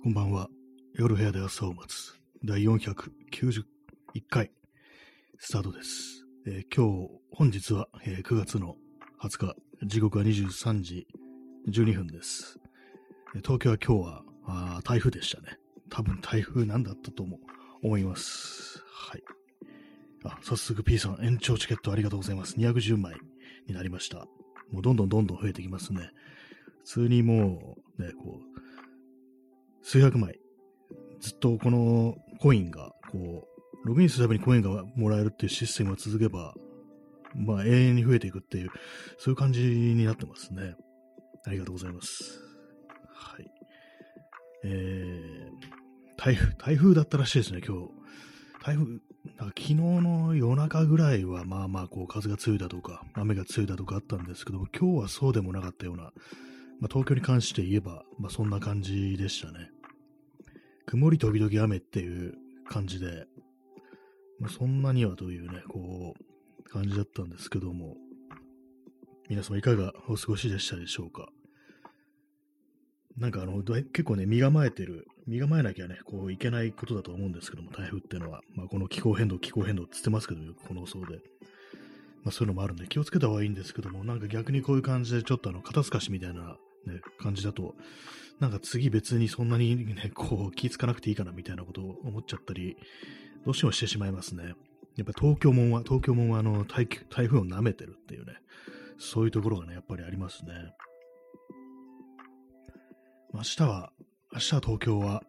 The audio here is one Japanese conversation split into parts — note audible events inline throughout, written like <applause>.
こんばんは。夜部屋で朝を待つ第491回スタートです。えー今日、本日は、えー9月の20日、時刻は23時12分です。東京は今日はあ台風でしたね。多分台風なんだったとも思います。はい。あ、早速 P さん延長チケットありがとうございます。210枚になりました。もうどんどんどんどん増えてきますね。普通にもう、ね、こう、数百枚、ずっとこのコインが、こう、ログインするたびにコインがもらえるっていうシステムが続けば、まあ永遠に増えていくっていう、そういう感じになってますね。ありがとうございます。はい。えー、台風、台風だったらしいですね、今日。台風、なんか昨日の夜中ぐらいは、まあまあ、こう、風が強いだとか、雨が強いだとかあったんですけども、今日はそうでもなかったような、まあ、東京に関して言えば、まあ、そんな感じでしたね。曇り時々雨っていう感じで、まあ、そんなにはというね、こう、感じだったんですけども、皆様いかがお過ごしでしたでしょうか？なんかあの、結構ね、身構えてる、身構えなきゃね、こういけないことだと思うんですけども、台風っていうのは、まあ、この気候変動、気候変動って言ってますけど、この放送で。まあ、そういうのもあるんで、気をつけた方がいいんですけども、なんか逆にこういう感じで、ちょっとあの、肩透かしみたいな、ね、感じだと、なんか次別にそんなにね、<laughs> こう、気ぃつかなくていいかなみたいなことを思っちゃったり、どうしてもしてしまいますね。やっぱ東京門は、東京門はあの台台風を舐めてるっていうね、そういうところがね、やっぱりありますね。明日は、明日は東京は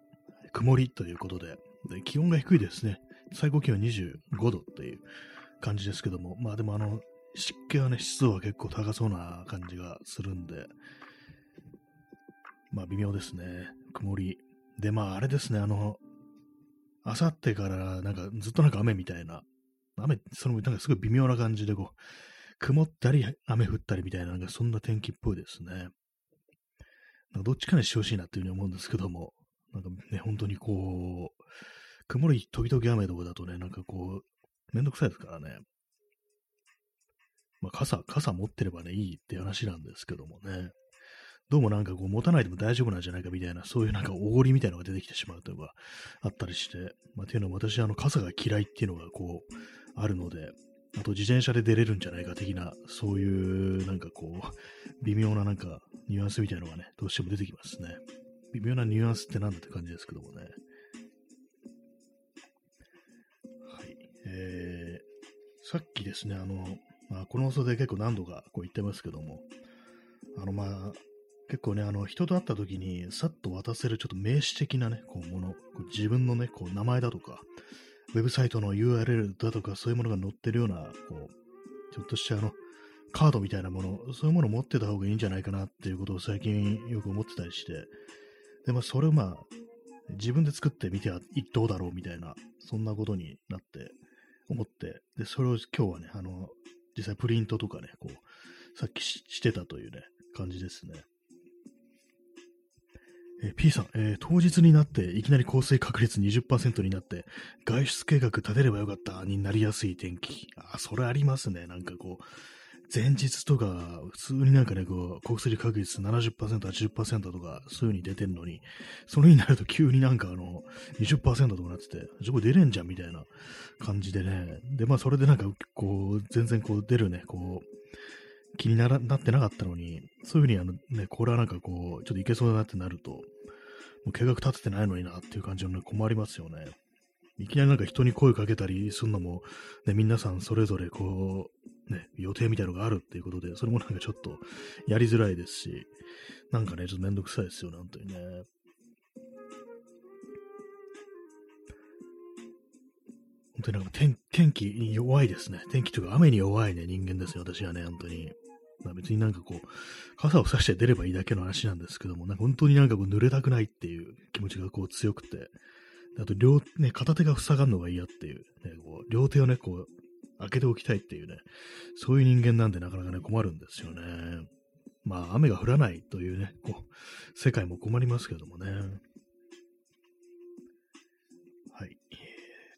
曇りということで、で気温が低いですね。最高気温25度っていう感じですけども、まあでもあの、湿気はね、湿度は結構高そうな感じがするんで、まあ微妙ですね。曇り。で、まああれですね、あの、あさってからなんかずっとなんか雨みたいな、雨、そのなんかすごい微妙な感じでこう、曇ったり雨降ったりみたいな、なんかそんな天気っぽいですね。なんかどっちかにしてほしいなっていうふうに思うんですけども、なんかね、本当にこう、曇り時々雨とかだとね、なんかこう、めんどくさいですからね。まあ傘、傘持ってればね、いいって話なんですけどもね。どうもなんかこう持たないでも大丈夫なんじゃないかみたいな、そういうなんかおごりみたいなのが出てきてしまうというのがあったりして、まあ、っていうのは私、あの、傘が嫌いっていうのがこう、あるので、あと自転車で出れるんじゃないか的な、そういうなんかこう、微妙ななんかニュアンスみたいなのがね、どうしても出てきますね。微妙なニュアンスってなんだって感じですけどもね。はい。えー、さっきですね、あの、まあ、この放送で結構何度かこう言ってますけども、あの、まあ、結構ね、あの、人と会った時に、さっと渡せるちょっと名詞的なね、こう、もの、こう自分のね、こう、名前だとか、ウェブサイトの URL だとか、そういうものが載ってるような、こう、ちょっとしたあの、カードみたいなもの、そういうものを持ってた方がいいんじゃないかなっていうことを最近よく思ってたりして、で、まあ、それをまあ、自分で作ってみてはどうだろうみたいな、そんなことになって、思って、で、それを今日はね、あの、実際プリントとかね、こう、さっきしてたというね、感じですね。え P さん、えー当日になっていきなり降水確率20%になって、外出計画立てればよかったになりやすい天気。あ、それありますね。なんかこう、前日とか、普通になんかね、こう、降水確率70%、80%とか、そういう風に出てんのに、その日になると急になんかあの、20%とかなってて、そこ出れんじゃんみたいな感じでね。で、まあそれでなんか、こう、全然こう出るね、こう、気にならなってなかったのに、そういうふうにあのね、これはなんかこう、ちょっといけそうだなってなると、もう計画立ててないのになっていう感じのね、困りますよね。いきなりなんか人に声かけたりするのも、ね、皆さんそれぞれこう、ね、予定みたいのがあるっていうことで、それもなんかちょっとやりづらいですし、なんかね、ちょっとめんどくさいですよね、本当にね。本当になんか天天気に弱いですね。天気というか雨に弱いね、人間ですよ、私はね、本当に。まあ別になんかこう、傘を差して出ればいいだけの話なんですけども、なんか本当になんかこう濡れたくないっていう気持ちがこう強くて、あと両、ね、片手が塞がるのが嫌っていう、ね、こう両手をね、こう、開けておきたいっていうね、そういう人間なんでなかなかね、困るんですよね。まあ雨が降らないというね、こう、世界も困りますけどもね。はい。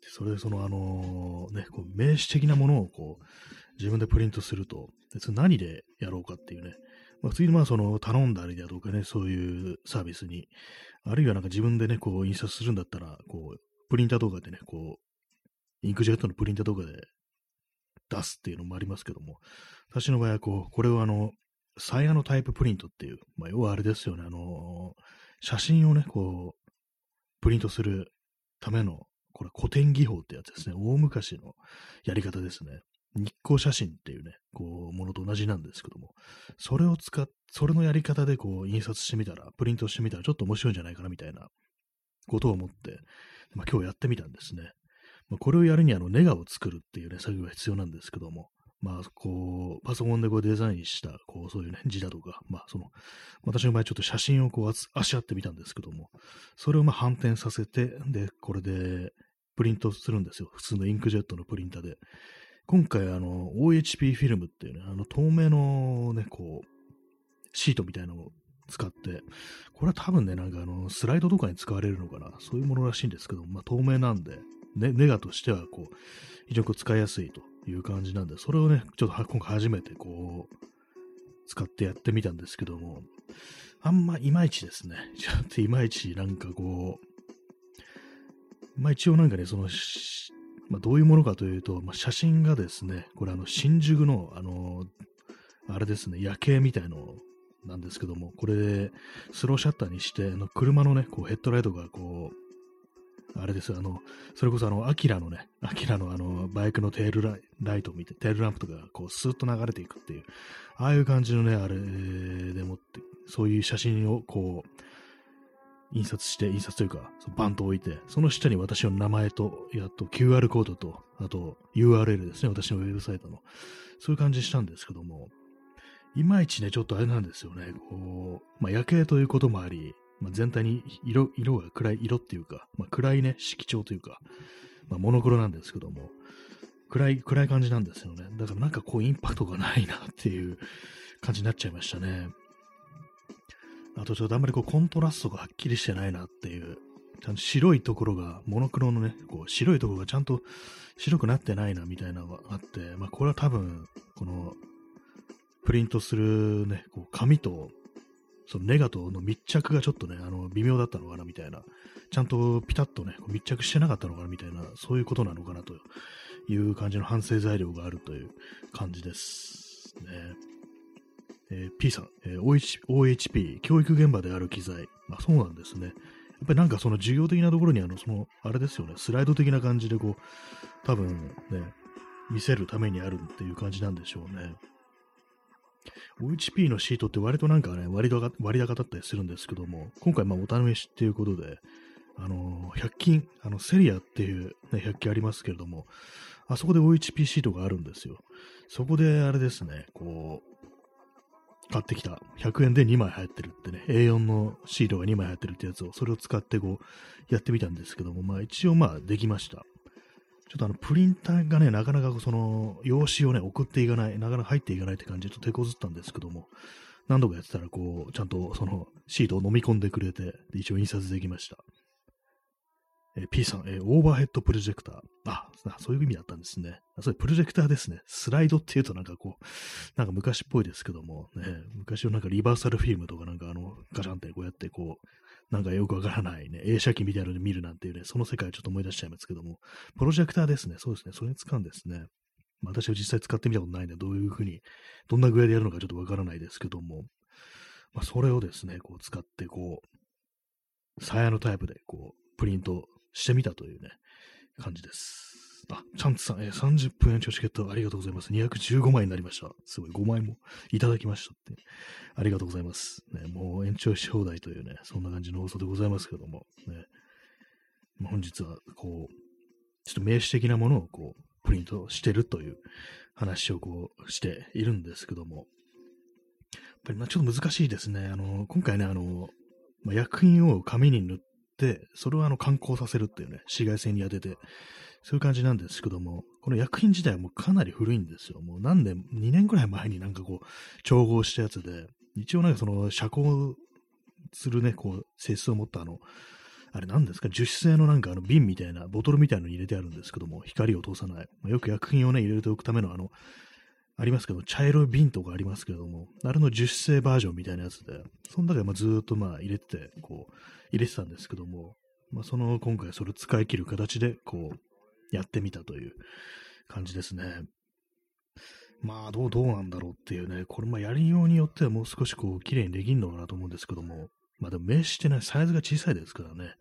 それでそのあのね、こう名詞的なものをこう、自分でプリントすると、でそれ何でやろうかっていうね、まあ、普通にまあその頼んだりだとかね、そういうサービスに、あるいはなんか自分でね、こう印刷するんだったら、こう、プリンターとかでね、こう、インクジェットのプリンターとかで出すっていうのもありますけども、私の場合はこう、これをあの、サイヤのタイププリントっていう、まあ、要はあれですよね、あの、写真をね、こう、プリントするための、これ古典技法ってやつですね。大昔のやり方ですね。日光写真っていうね、こう、ものと同じなんですけども、それを使っ、それのやり方でこう、印刷してみたら、プリントしてみたら、ちょっと面白いんじゃないかな、みたいなことを思って、まあ、今日やってみたんですね。まあ、これをやるにあの、ネガを作るっていうね、作業が必要なんですけども、まあ、こう、パソコンでこうデザインした、こう、そういうね、字だとか、まあ、その、私の場合ちょっと写真をこう、あし合ってみたんですけども、それをまあ反転させて、で、これで、プリントするんですよ。普通のインクジェットのプリンターで。今回、あの、OHP フィルムっていうね、あの、透明のね、こう、シートみたいなのを使って、これは多分ね、なんかあの、スライドとかに使われるのかな、そういうものらしいんですけど、まあ、透明なんで、ね、ネガとしては、こう、非常に使いやすいという感じなんで、それをね、ちょっと今回初めて、こう、使ってやってみたんですけども、あんまいまいちですね。<laughs> ちょっといまいちなんかこう、まあ一応なんかね、その、まあ、どういうものかというと、まあ、写真がですね、これあの、新宿の、あの、あれですね、夜景みたいのなんですけども、これでスローシャッターにして、あの車のね、こうヘッドライトがこう、あれですあの、それこそあの、アキラのね、アキラのあの、バイクのテールライライトを見て、テールランプとかこう、スーッと流れていくっていう、ああいう感じのね、あれでもって、そういう写真をこう、印刷して、印刷というか、バンと置いて、その下に私の名前と、やっと QR コードと、あと URL ですね、私のウェブサイトの。そういう感じしたんですけども、いまいちね、ちょっとあれなんですよね、こう、まあ、夜景ということもあり、まあ、全体に色、色が暗い色っていうか、まあ、暗いね、色調というか、まあ、モノクロなんですけども、暗い、暗い感じなんですよね。だからなんかこうインパクトがないなっていう感じになっちゃいましたね。あとちょっとあんまりこうコントラストがはっきりしてないなっていう、ちゃんと白いところが、モノクロのね、こう白いところがちゃんと白くなってないなみたいなのがあって、まあこれは多分、このプリントするね、こう紙とそのネガとの密着がちょっとね、あの、微妙だったのかなみたいな、ちゃんとピタッとね、密着してなかったのかなみたいな、そういうことなのかなという感じの反省材料があるという感じですね。えー、P さん、えー、OHP、教育現場である機材。まあそうなんですね。やっぱりなんかその授業的なところにあの、その、あれですよね、スライド的な感じでこう、多分ね、見せるためにあるっていう感じなんでしょうね。OHP のシートって割となんかね、割高割高だったりするんですけども、今回まあお試しっていうことで、あのー、100均、あの、セリアっていう、ね、100均ありますけれども、あそこで OHP シートがあるんですよ。そこであれですね、こう、買ってきた100円で2枚入ってるってね、A4 のシールが2枚入ってるってやつを、それを使ってこう、やってみたんですけども、まあ一応まあできました。ちょっとあの、プリンターがね、なかなかその、用紙をね、送っていかない、なかなか入っていかないって感じで、ちょっと手こずったんですけども、何度かやってたら、こう、ちゃんとその、シートを飲み込んでくれて、一応印刷できました。え P さん、え、オーバーヘッドプロジェクター。あ、そういう意味だったんですね。それプロジェクターですね。スライドっていうとなんかこう、なんか昔っぽいですけども、ね、昔のなんかリバーサルフィルムとかなんかあの、ガチャンってこうやってこう、なんかよくわからないね、映写機みたいなので見るなんていうね、その世界をちょっと思い出しちゃいますけども、プロジェクターですね。そうですね。それに使うんですね。まあ、私は実際使ってみたことないんで、どういうふうに、どんな具合でやるのかちょっとわからないですけども、まあ、それをですね、こう使って、こう、サヤのタイプで、こう、プリントしてみたというね、感じです。あ、チャンツさん、えー、30分延長チケットありがとうございます。215枚になりました。すごい、5枚もいただきましたって。ありがとうございます。ね、もう延長し放題というね、そんな感じの放送でございますけども、ね、ま本日は、こう、ちょっと名詞的なものをこう、プリントしてるという話をこう、しているんですけども、やっぱりまあちょっと難しいですね。あの、今回ね、あの、まあ、薬品を紙に塗って、それをあの、観光させるっていうね、紫外線に当てて、そういう感じなんですけども、この薬品自体はもうかなり古いんですよ。もう何年、2年くらい前になんかこう、調合したやつで、一応なんかその、遮光するね、こう、性質を持ったあの、あれ何ですか、樹脂製のなんかあの瓶みたいな、ボトルみたいなのに入れてあるんですけども、光を通さない。まあ、よく薬品をね、入れておくためのあの、ありますけど、茶色い瓶とかありますけども、あれの樹脂製バージョンみたいなやつで、その中でまあずっとまあ入れてて、こう、入れてたんですけども、まあその今回それを使い切る形で、こう、やってみたという感じですね。まあ、どう、どうなんだろうっていうね、これ、まあ、やりようによってはもう少しこう、綺麗にできんのかなと思うんですけども、まあでも、名刺ってね、サイズが小さいですからね、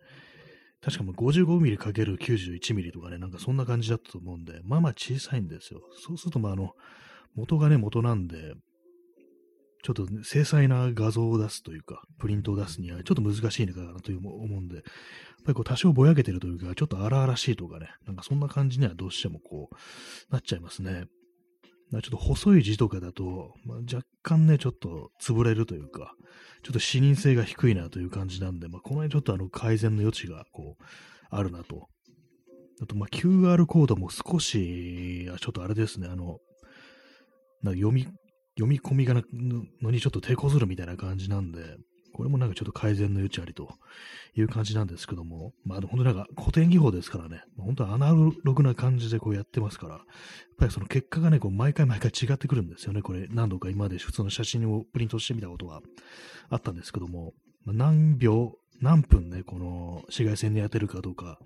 確かもう 55mm×91mm とかね、なんかそんな感じだったと思うんで、まあまあ小さいんですよ。そうすると、まああの、元がね、元なんで、ちょっと精細な画像を出すというか、プリントを出すにはちょっと難しいのかなという思うんで、やっぱりこう多少ぼやけてるというか、ちょっと荒々しいとかね、なんかそんな感じにはどうしてもこう、なっちゃいますね。ちょっと細い字とかだと、まあ、若干ね、ちょっと潰れるというか、ちょっと視認性が低いなという感じなんで、まあ、この辺ちょっとあの改善の余地がこう、あるなと。あと、まあ、QR コードも少し、ちょっとあれですね、あの、な読み、読み込みがなのにちょっと抵抗するみたいな感じなんで、これもなんかちょっと改善の余地ありという感じなんですけども、まあ本当なんか古典技法ですからね、本当はアナログな感じでこうやってますから、やっぱりその結果がね、こう毎回毎回違ってくるんですよね。これ何度か今まで普通の写真をプリントしてみたことがあったんですけども、まあ、何秒、何分ね、この紫外線に当てるかどうか、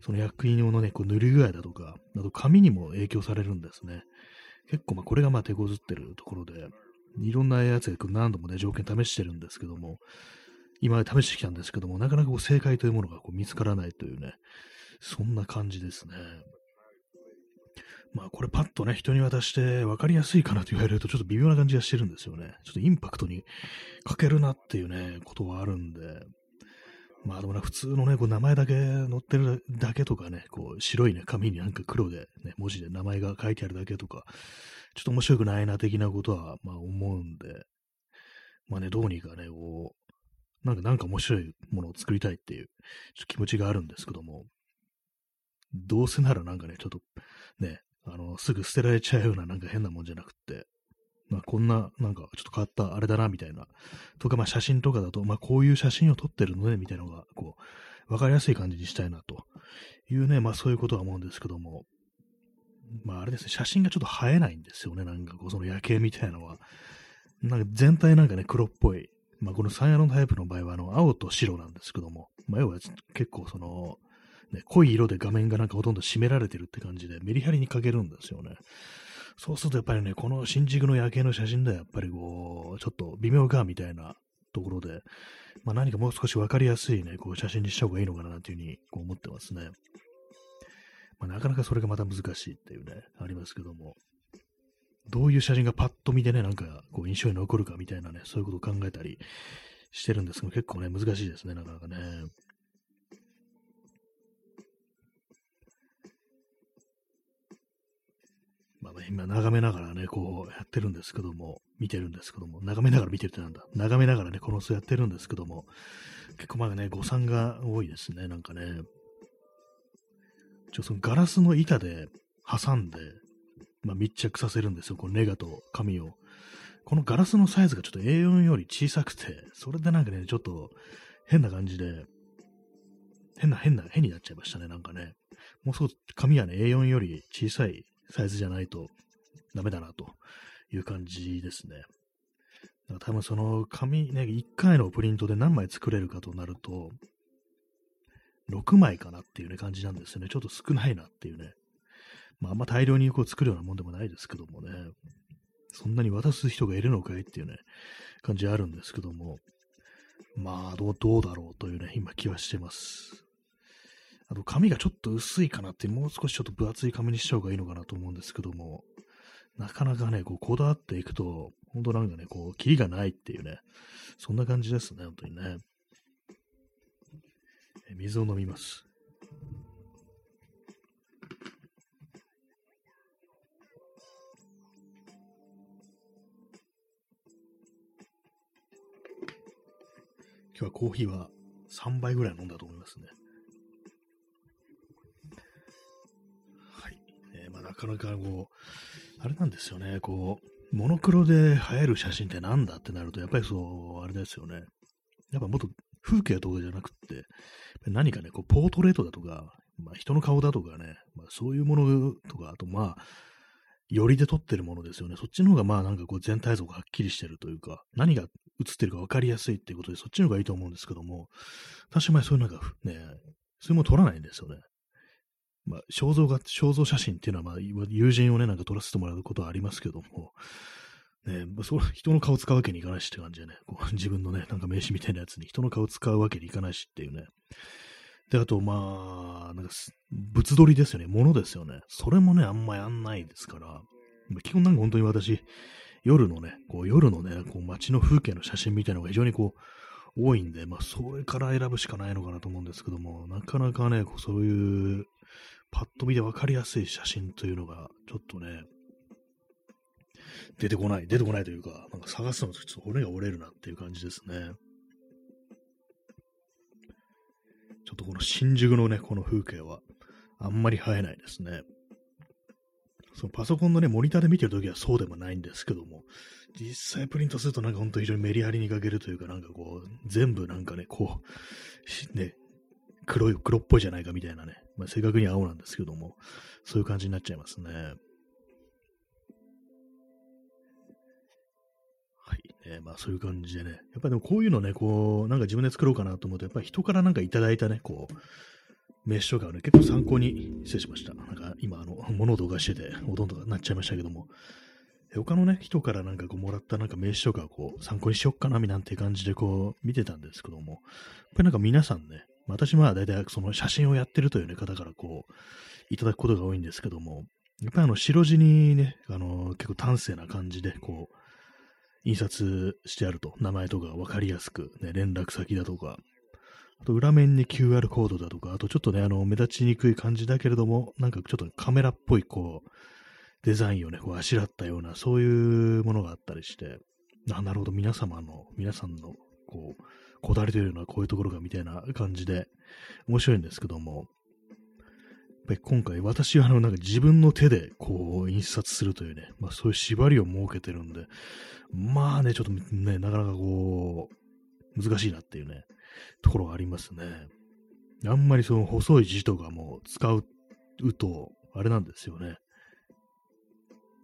その薬品用のね、こう塗り具合だとか、あと紙にも影響されるんですね。結構まあこれがまあ手こずってるところで、いろんなやつで何度もね、条件試してるんですけども、今まで試してきたんですけども、なかなかこう正解というものがこう見つからないというね、そんな感じですね。まあこれパッとね、人に渡して分かりやすいかなと言われるとちょっと微妙な感じがしてるんですよね。ちょっとインパクトに欠けるなっていうね、ことはあるんで、まあでもね、普通のね、こう名前だけ載ってるだけとかね、こう白いね、紙になんか黒でね、文字で名前が書いてあるだけとか、ちょっと面白くないな的なことは、まあ思うんで、まあね、どうにかね、こう、なんか、なんか面白いものを作りたいっていう気持ちがあるんですけども、どうせならなんかね、ちょっとね、あの、すぐ捨てられちゃうようななんか変なもんじゃなくって、まあ、こんな、なんか、ちょっと変わったあれだな、みたいな。とか、まあ、写真とかだと、まあ、こういう写真を撮ってるのね、みたいなのが、こう、わかりやすい感じにしたいな、というね、まあ、そういうことは思うんですけども、まあ、あれですね、写真がちょっと映えないんですよね、なんか、こう、その夜景みたいなのは。なんか、全体なんかね、黒っぽい。まあ、このサンヤのタイプの場合は、あの、青と白なんですけども、まあ、要は、結構、その、ね、濃い色で画面がなんかほとんど占められてるって感じで、メリハリに欠けるんですよね。そうするとやっぱりね、この新宿の夜景の写真ではやっぱりこう、ちょっと微妙かみたいなところで、まあ何かもう少しわかりやすいね、こう写真にした方がいいのかなというふうにこう思ってますね。まあなかなかそれがまた難しいっていうね、ありますけども。どういう写真がパッと見でね、なんかこう印象に残るかみたいなね、そういうことを考えたりしてるんですけど、結構ね、難しいですね、なかなかね。今眺めながらね、こうやってるんですけども、見てるんですけども、眺めながら見てるってなんだ。眺めながらね、この巣やってるんですけども、結構まだね、誤算が多いですね、なんかね。ちょ、そのガラスの板で挟んで、まあ、密着させるんですよ、このネガと紙を。このガラスのサイズがちょっと A4 より小さくて、それでなんかね、ちょっと変な感じで、変な、変な、変になっちゃいましたね、なんかね。もう少し紙はね、A4 より小さいサイズじゃないとダメだなという感じですね。だから多分その紙ね、1回のプリントで何枚作れるかとなると、6枚かなっていうね感じなんですよね。ちょっと少ないなっていうね。まあ、あんま大量にこう作るようなもんでもないですけどもね。そんなに渡す人がいるのかいっていうね、感じあるんですけども。まあ、どう、どうだろうというね、今気はしてます。あと紙がちょっと薄いかなって、もう少しちょっと分厚い紙にした方がいいのかなと思うんですけども、なかなかね、こう、こだわっていくと、本当なんかね、こう、キリがないっていうね、そんな感じですね、本当にね。え水を飲みます。今日はコーヒーは3杯ぐらい飲んだと思いますね。なかなかこう、あれなんですよね、こう、モノクロで映える写真ってなんだってなると、やっぱりそう、あれですよね。やっぱもっと風景とかじゃなくって、何かね、こう、ポートレートだとか、まあ、人の顔だとかね、まあ、そういうものとか、あとまあ、寄りで撮ってるものですよね。そっちの方がまあなんかこう全体像がはっきりしてるというか、何が映ってるか分かりやすいっていうことで、そっちの方がいいと思うんですけども、私はそういうなんかね、それも撮らないんですよね。まあ、肖像が、肖像写真っていうのは、まあ、友人をね、なんか撮らせてもらうことはありますけども、ね、そ人の顔使うわけにいかないしって感じでね、こう <laughs> 自分のね、なんか名刺みたいなやつに人の顔使うわけにいかないしっていうね。で、あと、まあ、なんか、物撮りですよね。物ですよね。それもね、あんまやんないですから、基本なんか本当に私、夜のね、こう夜のね、こう街の風景の写真みたいなのが非常にこう、多いんで、まあ、それから選ぶしかないのかなと思うんですけども、なかなかね、こうそういう、パッと見で分かりやすい写真というのが、ちょっとね、出てこない、出てこないというか、なんか探すのとちょっと骨が折れるなっていう感じですね。ちょっとこの新宿のね、この風景は、あんまり映えないですね。そのパソコンのね、モニターで見てるときはそうでもないんですけども、実際プリントするとなんかほんと非常にメリハリに欠けるというか、なんかこう、全部なんかね、こう、ね、黒い、黒っぽいじゃないかみたいなね、まあ、正確に青なんですけども、そういう感じになっちゃいますね。えー、まあそういう感じでね、やっぱでもこういうのね、こう、なんか自分で作ろうかなと思うと、やっぱり人からなんかいただいたね、こう、名刺とかをね、結構参考に、失礼しました。なんか今、あの、物を動画してて、ほとんどなっちゃいましたけども、他のね、人からなんかこう、もらったなんか名刺とかこう、参考にしよっかな、なんて感じでこう、見てたんですけども、やっぱりなんか皆さんね、私は大体その写真をやってるという、ね、方からこう、いただくことが多いんですけども、やっぱりあの、白地にね、あの、結構端正な感じで、こう、印刷してあると、名前とかわかりやすく、ね、連絡先だとか、あと裏面に QR コードだとか、あとちょっとね、あの、目立ちにくい感じだけれども、なんかちょっとカメラっぽい、こう、デザインをね、こうあしらったような、そういうものがあったりして、あ、なるほど、皆様の、皆さんの、こう、こだわりというのはこういうところがみたいな感じで、面白いんですけども、ぱり今回私はあのなんか自分の手でこう印刷するというね、まあそういう縛りを設けてるんで、まあね、ちょっとね、なかなかこう、難しいなっていうね、ところがありますね。あんまりその細い字とかも使うと、あれなんですよね。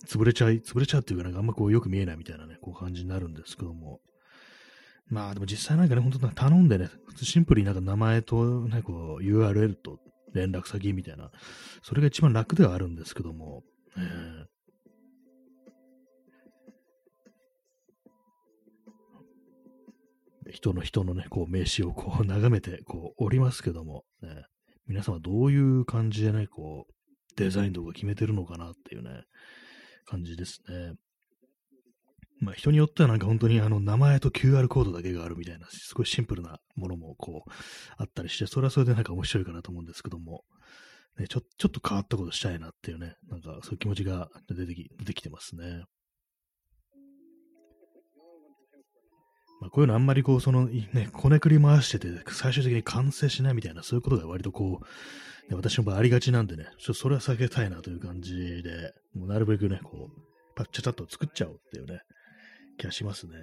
潰れちゃい、潰れちゃうっていうかなんかあんまこうよく見えないみたいなね、こう感じになるんですけども。まあでも実際なんかね、本当頼んでね、シンプルになんか名前とね、こう URL と連絡先みたいな、それが一番楽ではあるんですけども、えー、人の人のね、こう名刺をこう眺めてこうおりますけども、ね、皆様どういう感じでね、こう、デザインとか決めてるのかなっていうね、感じですね。まあ人によってはなんか本当にあの名前と QR コードだけがあるみたいな、すごいシンプルなものもこうあったりして、それはそれでなんか面白いかなと思うんですけども、ね、ちょちょっと変わったことしたいなっていうね、なんかそういう気持ちが出てき出てきてますね。まあ、こういうのあんまりこう、その、ね、こねくり回してて、最終的に完成しないみたいな、そういうことが割とこう、ね、私の場合ありがちなんでね、ちょっとそれは避けたいなという感じで、もうなるべくね、こう、パッチャチャッと作っちゃおうっていうね、気がしますね。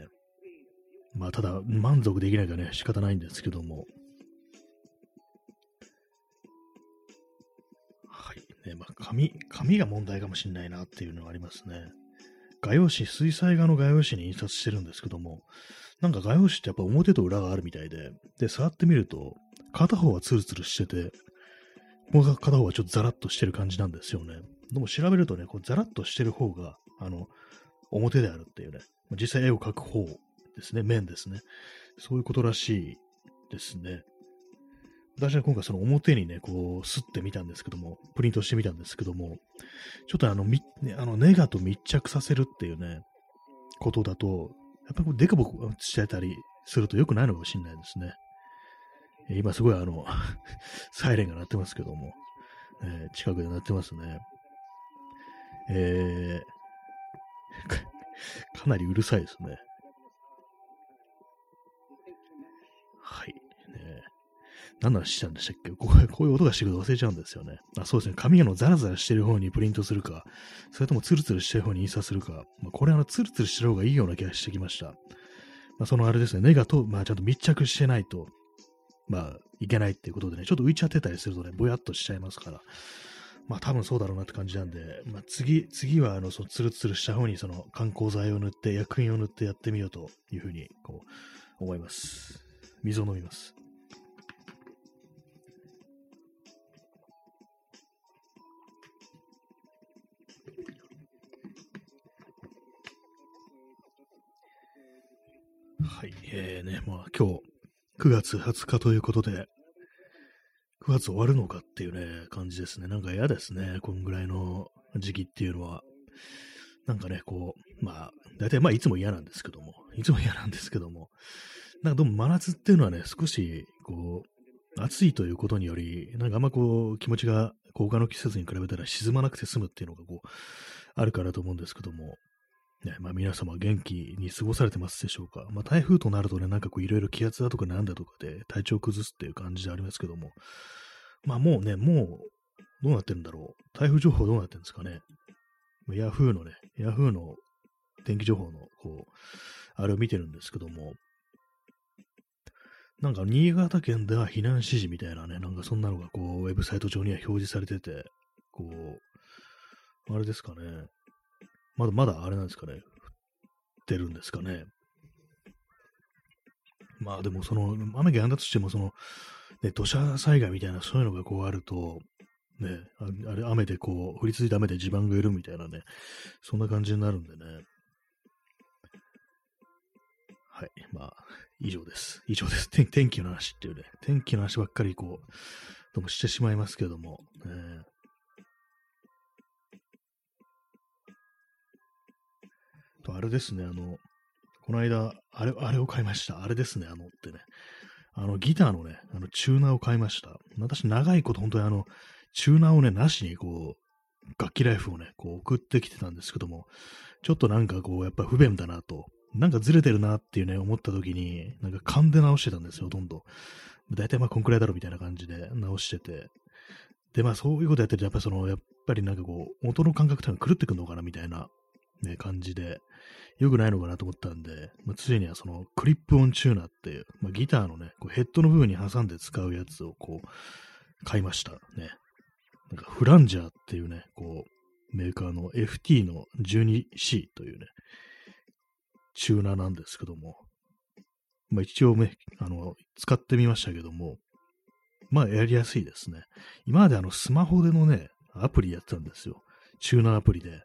まあ、ただ、満足できないからね、仕方ないんですけども。はい。ね、まあ、紙、紙が問題かもしれないなっていうのがありますね。画用紙、水彩画の画用紙に印刷してるんですけども、なんか画用紙ってやっぱ表と裏があるみたいで、で、触ってみると、片方はツルツルしてて、もう片方はちょっとザラッとしてる感じなんですよね。でも調べるとね、こうザラッとしてる方が、あの、表であるっていうね、実際絵を描く方ですね、面ですね。そういうことらしいですね。私は今回その表にね、こう、すってみたんですけども、プリントしてみたんですけども、ちょっとあの、み、あの、ネガと密着させるっていうね、ことだと、やっぱりデカボコしてたりすると良くないのかもしれないですね。今すごいあの、<laughs> サイレンが鳴ってますけども、えー、近くで鳴ってますね。えー、かなりうるさいですね。はい。ね何の話したんでしたっけ？こうこういう音がしてくると忘れちゃうんですよね。あそうですね。紙のザラザラしてる方にプリントするか、それともツルツルしてる方に印刷するか。まあ、これあのツルツルしてる方がいいような気がしてきました。まあ、そのあれですね、根がと、まあ、ちゃんと密着してないと、まあ、いけないっていうことでね、ちょっと浮いちゃってたりするとね、ぼやっとしちゃいますから、まあ多分そうだろうなって感じなんで、まあ次、次はあの、そのツルツルした方にその観光剤を塗って、薬品を塗ってやってみようというふうに、こう、思います。水を飲みます。はい。えーね、まあ今日9月20日ということで、9月終わるのかっていうね、感じですね。なんか嫌ですね。こんぐらいの時期っていうのは。なんかね、こう、まあ、大体まあいつも嫌なんですけども、いつも嫌なんですけども、なんかどうも真夏っていうのはね、少し、こう、暑いということにより、なんかあんまこう、気持ちが、他の季節に比べたら沈まなくて済むっていうのがこう、あるかなと思うんですけども、ね、まあ皆様元気に過ごされてますでしょうか？まあ台風となるとね、なんかこういろいろ気圧だとかなんだとかで体調崩すっていう感じでありますけども、まあもうね、もうどうなってるんだろう？台風情報どうなってるんですかね？ヤフーのね、ヤフーの天気情報のこう、あれを見てるんですけども、なんか新潟県では避難指示みたいなね、なんかそんなのがこう、ウェブサイト上には表示されてて、こう、あれですかね、まだまだあれなんですかね。降ってるんですかね。まあでもその、雨が止んだとしても、その、ね、土砂災害みたいなそういうのがこうあると、ね、あれ、雨でこう、降り続いた雨で地盤が緩むみたいなね、そんな感じになるんでね。はい。まあ、以上です。以上です。天気の話っていうね、天気の話ばっかりこう、どうもしてしまいますけども、ね、と、あれですね、あの、この間、あれ、あれを買いました。あれですね、あのってね。あの、ギターのね、あの、チューナーを買いました。私、長いこと本当にあの、チューナーをね、なしにこう、楽器ライフをね、こう送ってきてたんですけども、ちょっとなんかこう、やっぱ不便だなと、なんかずれてるなっていうね、思った時に、なんか勘で直してたんですよ、ほとんど。だいたいまあこんくらいだろみたいな感じで直してて。で、まあそういうことやってると、やっぱりその、やっぱりなんかこう、音の感覚っていうのが狂ってくるのかなみたいな、ね、感じで、良くないのかなと思ったんで、まあ、ついにはそのクリップオンチューナーっていう、まあ、ギターのね、こうヘッドの部分に挟んで使うやつをこう、買いました。ね。なんかフランジャーっていうね、こう、メーカーの FT の 12C というね、チューナーなんですけども、まあ一応ね、あの、使ってみましたけども、まあやりやすいですね。今まであのスマホでのね、アプリやってたんですよ。チューナーアプリで。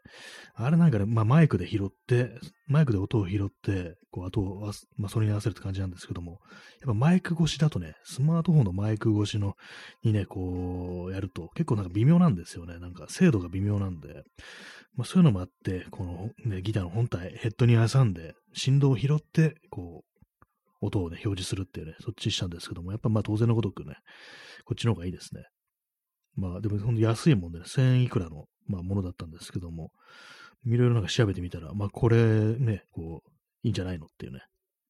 あれなんかね、まあ、マイクで拾って、マイクで音を拾って、こう、あと、まあ、それに合わせるって感じなんですけども、やっぱマイク越しだとね、スマートフォンのマイク越しの、にね、こう、やると、結構なんか微妙なんですよね。なんか精度が微妙なんで、まあ、そういうのもあって、この、ね、ギターの本体、ヘッドに挟んで、振動を拾って、こう、音をね、表示するっていうね、そっちしたんですけども、やっぱまあ当然のごとくね、こっちの方がいいですね。まあでもほんと安いもんで、ね、1000いくらのまあ、ものだったんですけども、いろいろなんか調べてみたら、まあ、これね、こう、いいんじゃないのっていうね、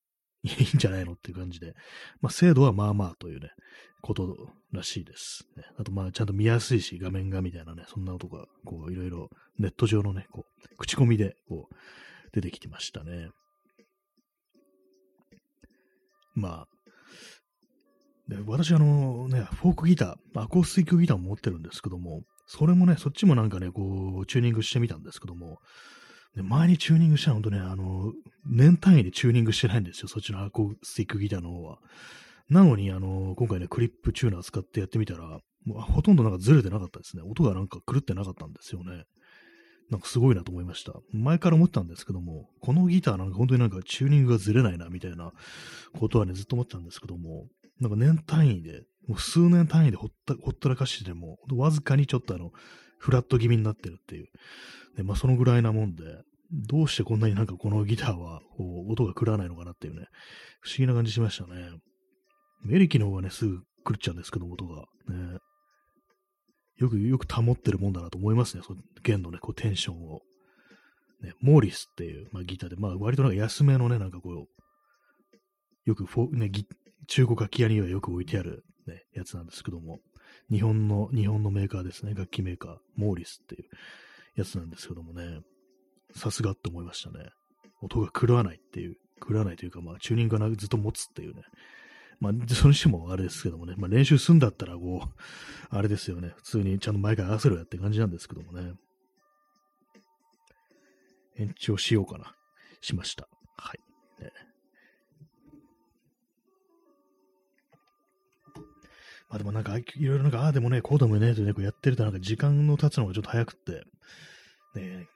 <laughs> いいんじゃないのっていう感じで、まあ、精度はまあまあというね、ことらしいです。ね、あと、まあ、ちゃんと見やすいし、画面がみたいなね、そんな音が、こう、いろいろネット上のね、こう、口コミで、こう、出てきてましたね。まあ、で私、あのね、フォークギター、アコースティックギターも持ってるんですけども、それもね、そっちもなんかね、こう、チューニングしてみたんですけども、前にチューニングしたら本当ね、あの、年単位でチューニングしてないんですよ、そっちのアコースティックギターの方は。なのに、あの、今回ね、クリップチューナー使ってやってみたら、もうほとんどなんかずれてなかったですね。音がなんか狂ってなかったんですよね。なんかすごいなと思いました。前から思ってたんですけども、このギターなんか本当になんかチューニングがずれないな、みたいなことはね、ずっと思ってたんですけども、なんか年単位でもう数年単位でほったほったらかしても、わずかにちょっとあの、フラット気味になってるっていう。で、まあそのぐらいなもんで、どうしてこんなになんかこのギターは、こう、音が狂わないのかなっていうね、不思議な感じしましたね。メリキの方がね、すぐ狂っちゃうんですけど、音が。ね。よく、よく保ってるもんだなと思いますね、その弦のね、こう、テンションを。ね、モーリスっていう、まあ、ギターで、まあ、割となんか安めのね、なんかこう、よくフォ、ね、中古楽器屋にはよく置いてあるね、やつなんですけども、日本の、日本のメーカーですね、楽器メーカー、モーリスっていうやつなんですけどもね、さすがって思いましたね。音が狂わないっていう、狂わないというか、まあ、チューニングがずっと持つっていうね、まあ、それにしてもあれですけどもね、まあ、練習すんだったら、こう、<laughs> あれですよね、普通にちゃんと毎回合わせろやって感じなんですけどもね。延長しようかな、しました。はい。ね、あでもなんか、いろいろなんか、ああでもね、こうでもね、とね、こうやってるとなんか時間の経つのがちょっと早くって、ね、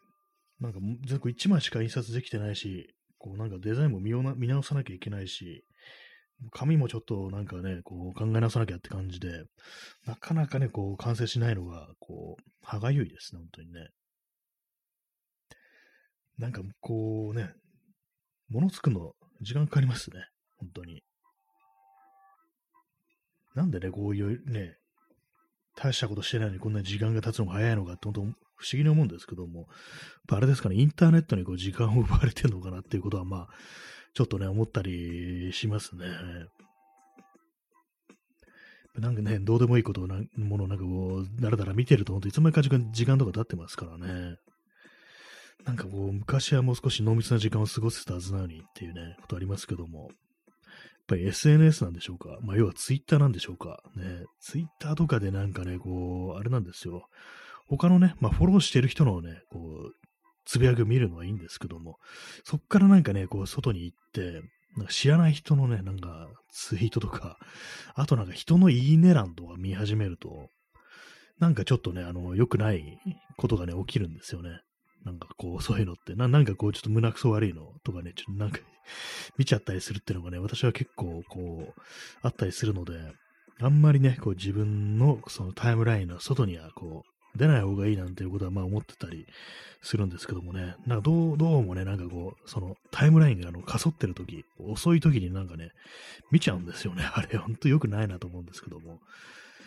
なんか全部1枚しか印刷できてないし、こうなんかデザインも見見直さなきゃいけないし、紙もちょっとなんかね、こう考え直さなきゃって感じで、なかなかね、こう完成しないのが、こう、歯がゆいですね、本当にね。なんかこうね、物作るの時間かかりますね、本当に。なんでね、こういうね、大したことしてないのにこんなに時間が経つのが早いのかって本当不思議に思うんですけども、あれですかね、インターネットにこう時間を奪われてるのかなっていうことはまあ、ちょっとね、思ったりしますね。なんかね、どうでもいいことなものなんかこう、だらだら見てると、本当いつまでか時間とか経ってますからね。なんかこう、昔はもう少し濃密な時間を過ごせたはずなのにっていうね、ことありますけども。やっぱり SNS なんでしょうか。まあ、要は Twitter なんでしょうか。ね、Twitter とかでなんかね、こう、あれなんですよ。他のね、まあ、フォローしてる人のね、こう、つぶやきを見るのはいいんですけども、そっからなんかね、こう、外に行って、なんか知らない人のね、なんか、ツイートとか、あとなんか人のいいね欄とか見始めると、なんかちょっとね、あの、良くないことがね、起きるんですよね。なんかこう、<laughs> そういうのって、ななんかこう、ちょっと胸くそ悪いのとかね、ちょっとなんか <laughs> 見ちゃったりするっていうのがね、私は結構こう、あったりするので、あんまりね、こう自分のそのタイムラインの外にはこう、出ない方がいいなんていうことはまあ思ってたりするんですけどもね、なんかどう、どうもね、なんかこう、そのタイムラインがあの、かそってる時、遅い時になんかね、見ちゃうんですよね。<laughs> あれ、ほんと良くないなと思うんですけども。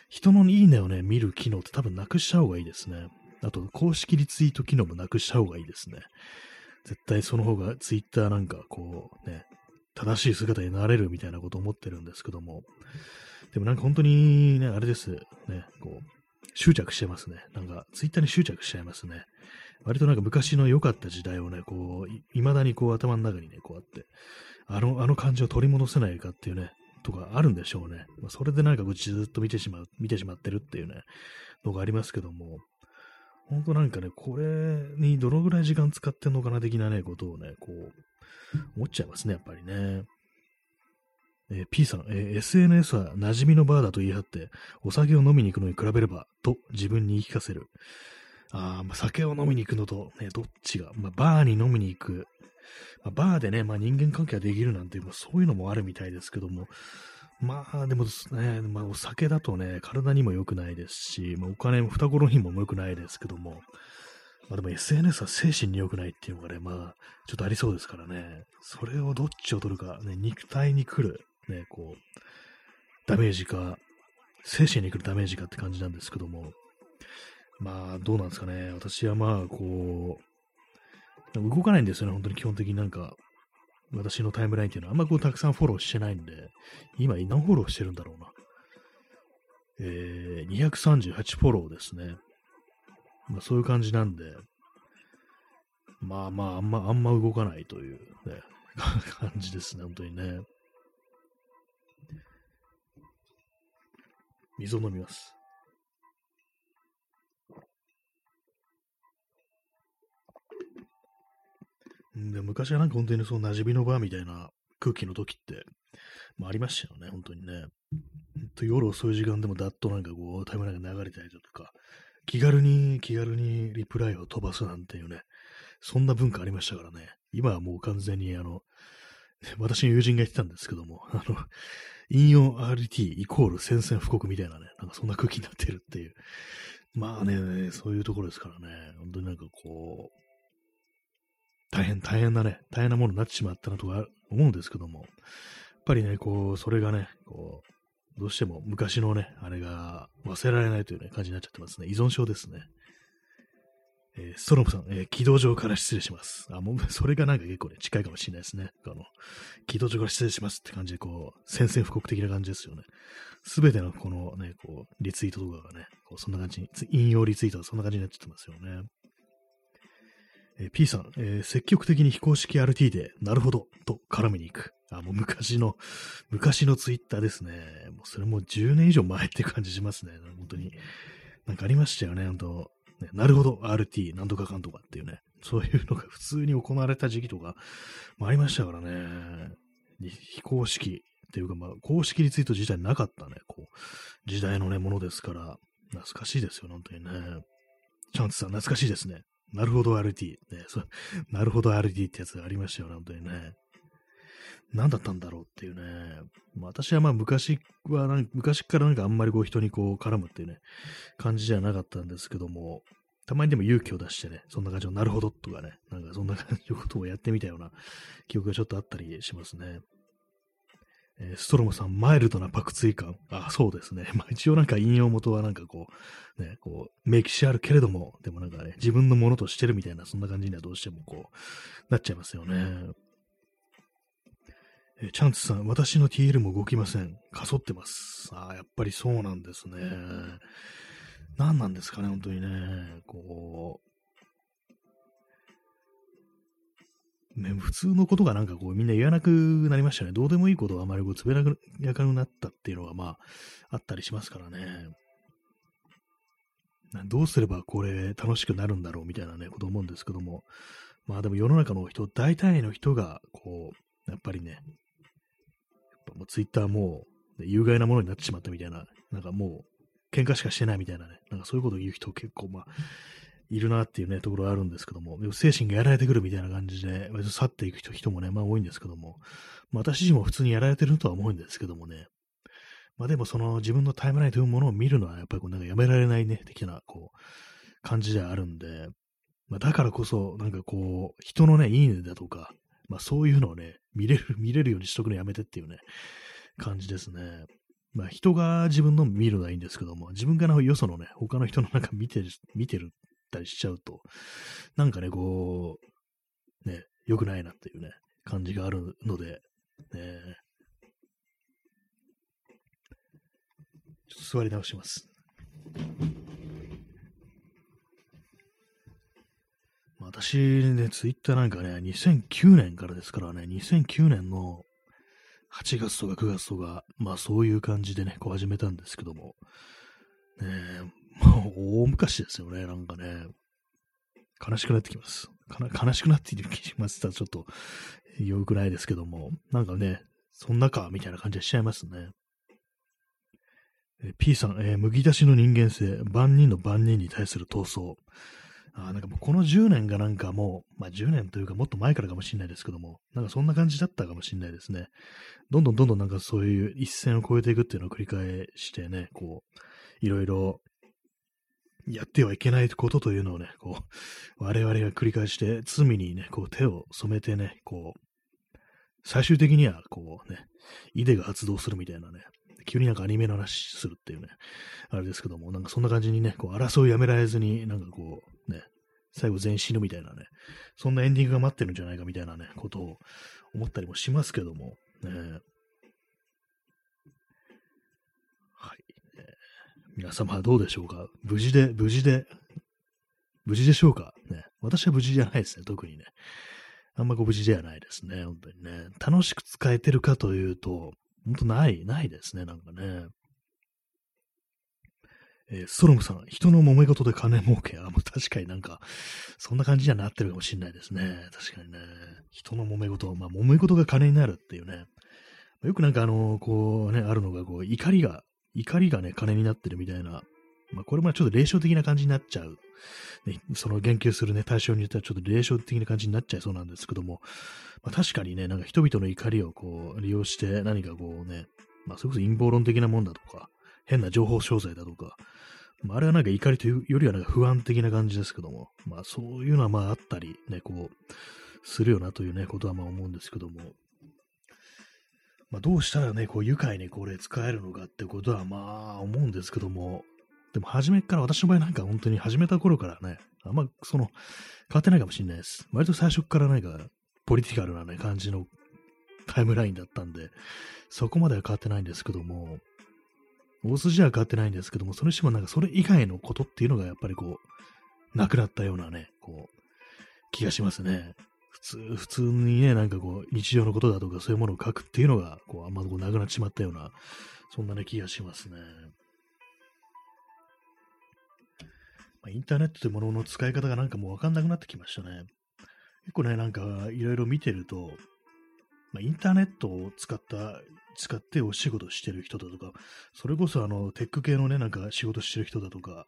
人のいいねをね、見る機能って多分なくしちゃう方がいいですね。あと、公式リツイート機能もなくしちゃう方がいいですね。絶対その方がツイッターなんかこうね、正しい姿になれるみたいなこと思ってるんですけども。でもなんか本当にね、あれです。ね、こう、執着してますね。なんか、ツイッターに執着しちゃいますね。割となんか昔の良かった時代をね、こう、い未だにこう頭の中にね、こうあって、あの、あの感じを取り戻せないかっていうね、とかあるんでしょうね。まあ、それでなんかこうずっと見てしまう、見てしまってるっていうね、のがありますけども、本当なんかね、これにどのぐらい時間使ってんのかな的なね、ことをね、こう、思っちゃいますね、やっぱりね。えー、P さん、えー、SNS は馴染みのバーだと言い張って、お酒を飲みに行くのに比べれば、と自分に言い聞かせる。あまあ、酒を飲みに行くのと、ね、どっちが、まあ、バーに飲みに行く。まあ、バーでね、まあ、人間関係ができるなんて、まあ、そういうのもあるみたいですけども、まあ、でもですね、まあ、お酒だとね、体にも良くないですし、まあ、お金も懐にも良くないですけども、まあでも SNS は精神に良くないっていうのがね、まあ、ちょっとありそうですからね。それをどっちを取るか、ね、肉体に来る、ね、こう、ダメージか、精神に来るダメージかって感じなんですけども、まあ、どうなんですかね。私はまあ、こう、動かないんですよね、本当に基本的になんか、私のタイムラインっていうのはあんまこうたくさんフォローしてないんで、今何フォローしてるんだろうな。えー、238フォローですね。まあそういう感じなんで、まあまあ、あんま、あんま動かないという、ね、<laughs> 感じですね、本当にね。水を飲みます。で昔はなんか本当にその馴染みの場みたいな空気の時って、まあ、ありましたよね、本当にね。と夜遅い時間でもだっとなんかこうタイムラインが流れたりだとか、気軽に、気軽にリプライを飛ばすなんていうね、そんな文化ありましたからね。今はもう完全にあの、私の友人が言ってたんですけども、あの、引用 RT イコール宣戦布告みたいなね、なんかそんな空気になってるっていう。まあね、そういうところですからね、本当になんかこう、大変、大変なね、大変なものになってしまったなとか思うんですけども、やっぱりね、こう、それがね、こう、どうしても昔のね、あれが忘れられないというね、感じになっちゃってますね。依存症ですね。えー、ストロムさん、えー、軌道上から失礼します。あ、もう、<laughs> それがなんか結構ね、近いかもしれないですね。あの、軌道上から失礼しますって感じで、こう、宣戦布告的な感じですよね。すべてのこのね、こう、リツイートとかがね、こうそんな感じに、引用リツイートがそんな感じになっちゃってますよね。えー、P さん、えー、積極的に非公式 RT で、なるほど、と絡みに行く。あ、もう昔の、昔のツイッターですね。もうそれも10年以上前って感じしますね。本当に。なんかありましたよね、本当ね、なるほど、RT、なんとかかんとかっていうね。そういうのが普通に行われた時期とかもありましたからね。非公式っていうか、まあ、公式リツイート自体なかったね、こう、時代のね、ものですから、懐かしいですよ、本当にね。チャンツさん、懐かしいですね。なるほど RT。ね、そなるほど RT ってやつがありましたよ、本当にね。何だったんだろうっていうね。私はまあ昔は昔からなんかあんまりこう人にこう絡むっていうね、感じじゃなかったんですけども、たまにでも勇気を出してね、そんな感じのなるほどとかね、なんかそんな感じのことをやってみたような記憶がちょっとあったりしますね。えー、ストロムさん、マイルドなパクツイ感。あ、そうですね。<laughs> まあ一応なんか引用元はなんかこう、ね、こう、明記してあるけれども、でもなんかね、自分のものとしてるみたいな、そんな感じにはどうしてもこう、なっちゃいますよね。えチャンツさん、私の TL も動きません。かそってます。ああ、やっぱりそうなんですね。何なんですかね、本当にね。こね、普通のことがなんかこうみんな言わなくなりましたね。どうでもいいことがあまりこうつぶやかくなったっていうのがまああったりしますからね。どうすればこれ楽しくなるんだろうみたいなね、こと思うんですけども。まあでも世の中の人、大体の人がこう、やっぱりね、もうツイッターもう有害なものになってしまったみたいな、なんかもう喧嘩しかしてないみたいなね、なんかそういうことを言う人結構まあ、いるなっていうね、ところがあるんですけども、精神がやられてくるみたいな感じで、去っていく人人もね、まあ多いんですけども、まあ、私自身も普通にやられてるとは思うんですけどもね、まあでもその自分のタイムラインというものを見るのはやっぱりこうなんかやめられないね、的なこう、感じではあるんで、まあだからこそ、なんかこう、人のね、いいねだとか、まあそういうのをね、見れる、<laughs> 見れるようにしとくのやめてっていうね、感じですね。まあ人が自分の見るのはいいんですけども、自分がよそのね、他の人のなんか見てる、見てるたりしちゃうと、なんかね、こう、ね、良くないなっていうね、感じがあるので、ね、ちょっと座り直します。私ね、ツイッターなんかね、2009年からですからね、2009年の8月とか9月とか、まあそういう感じでね、こう始めたんですけども、ね <laughs> 大昔ですよね、なんかね、悲しくなってきます。悲しくなっている気しますたちょっと良くないですけども、なんかね、そんなか、みたいな感じはしちゃいますね。P さん、えー、麦出しの人間性、万人の万人に対する闘争。あなんかもうこの10年がなんかもう、まあ10年というかもっと前からかもしれないですけども、なんかそんな感じだったかもしれないですね。どんどんどんどんなんかそういう一線を越えていくっていうのを繰り返してね、こう、いろいろやってはいけないことというのをね、こう、我々が繰り返して罪にね、こう手を染めてね、こう、最終的にはこうね、イデが発動するみたいなね、急になんかアニメの話するっていうね、あれですけども、なんかそんな感じにね、こう争いやめられずに、なんかこう、ね、最後全員死ぬみたいなね、そんなエンディングが待ってるんじゃないかみたいなね、ことを思ったりもしますけども、ね、皆様どうでしょうか？無事で、無事で、無事でしょうか？ね。私は無事じゃないですね、特にね。あんまご無事ではないですね、本当にね。楽しく使えてるかというと、本当ない、ないですね、なんかね。えー、ストロムさん、人の揉め事で金儲け？あ、もう確かになんか、そんな感じにはなってるかもしれないですね。確かにね。人の揉め事、まあ、揉め事が金になるっていうね。よくなんかあの、こうね、あるのが、こう、怒りが、怒りがね、金になってるみたいな。まあ、これもちょっと霊障的な感じになっちゃう。ね、その言及するね、対象によってはちょっと霊障的な感じになっちゃいそうなんですけども、まあ、確かにね、なんか人々の怒りをこう、利用して何かこうね、まあ、それこそ陰謀論的なもんだとか、変な情報商材だとか、まあ、あれはなんか怒りというよりはなんか不安的な感じですけども、まあそういうのはまああったりね、こう、するよなというね、ことはまあ思うんですけども、まあどうしたらね、こう愉快にこれ使えるのかってことはまあ思うんですけども、でも初めから私の場合なんか本当に始めた頃からね、あんまその変わってないかもしれないです。割と最初からなんかポリティカルなね、感じのタイムラインだったんで、そこまでは変わってないんですけども、大筋は変わってないんですけども、それにしてもなんかそれ以外のことっていうのがやっぱりこう、なくなったようなね、こう、気がしますね。普通、普通にね、なんかこう、日常のことだとかそういうものを書くっていうのが、こう、あんまこうなくなっちまったような、そんなね、気がしますね。まあ、インターネットというものの使い方がなんかもうわかんなくなってきましたね。結構ね、なんかいろいろ見てると、まあ、インターネットを使った、使ってお仕事してる人だとか、それこそあの、テック系のね、なんか仕事してる人だとか、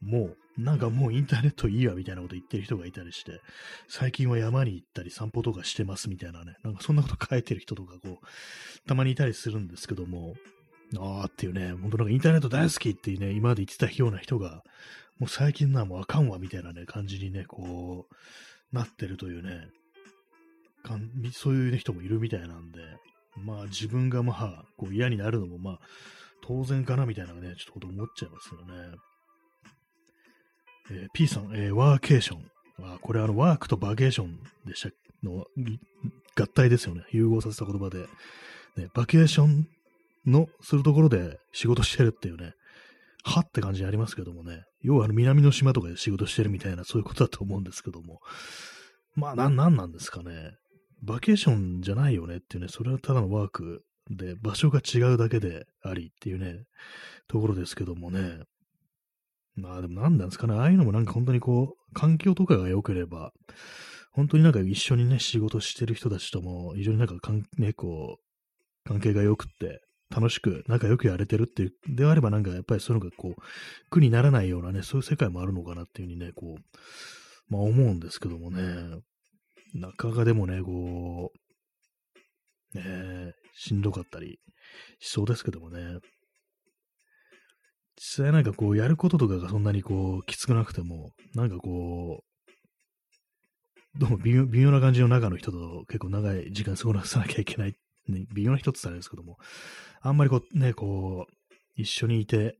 もう、なんかもうインターネットいいわみたいなこと言ってる人がいたりして、最近は山に行ったり散歩とかしてますみたいなね、なんかそんなこと書いてる人とかこう、たまにいたりするんですけども、あーっていうね、本当なんかインターネット大好きっていうね、今まで言ってたような人が、もう最近のはもうあかんわみたいなね、感じにね、こう、なってるというね、かんそういう、ね、人もいるみたいなんで、まあ自分がまあ、こう嫌になるのもまあ、当然かなみたいなね、ちょっとこと思っちゃいますよね。えー、P さん、えー、ワーケーション。あこれあの、ワークとバケーションでしたの合体ですよね。融合させた言葉で。ね、バケーションのするところで仕事してるっていうね、はって感じありますけどもね。要はあの南の島とかで仕事してるみたいなそういうことだと思うんですけども。まあ、な、なんなんですかね。バケーションじゃないよねっていうね、それはただのワークで、場所が違うだけでありっていうね、ところですけどもね。まあでも何なんですかね。ああいうのもなんか本当にこう、環境とかが良ければ、本当になんか一緒にね、仕事してる人たちとも、非常になんか、ね、こう、関係が良くって、楽しく仲良くやれてるっていう、であればなんかやっぱりそういうのがこう、苦にならないようなね、そういう世界もあるのかなっていうふうにね、こう、まあ思うんですけどもね、中がでもね、こう、ねしんどかったりしそうですけどもね、実際なんかこう、やることとかがそんなにこう、きつくなくても、なんかこう、どうも微妙微妙な感じの中の人と結構長い時間過ごさなきゃいけない、ね、微妙な人って言ったらあれですけども、あんまりこう、ね、こう、一緒にいて、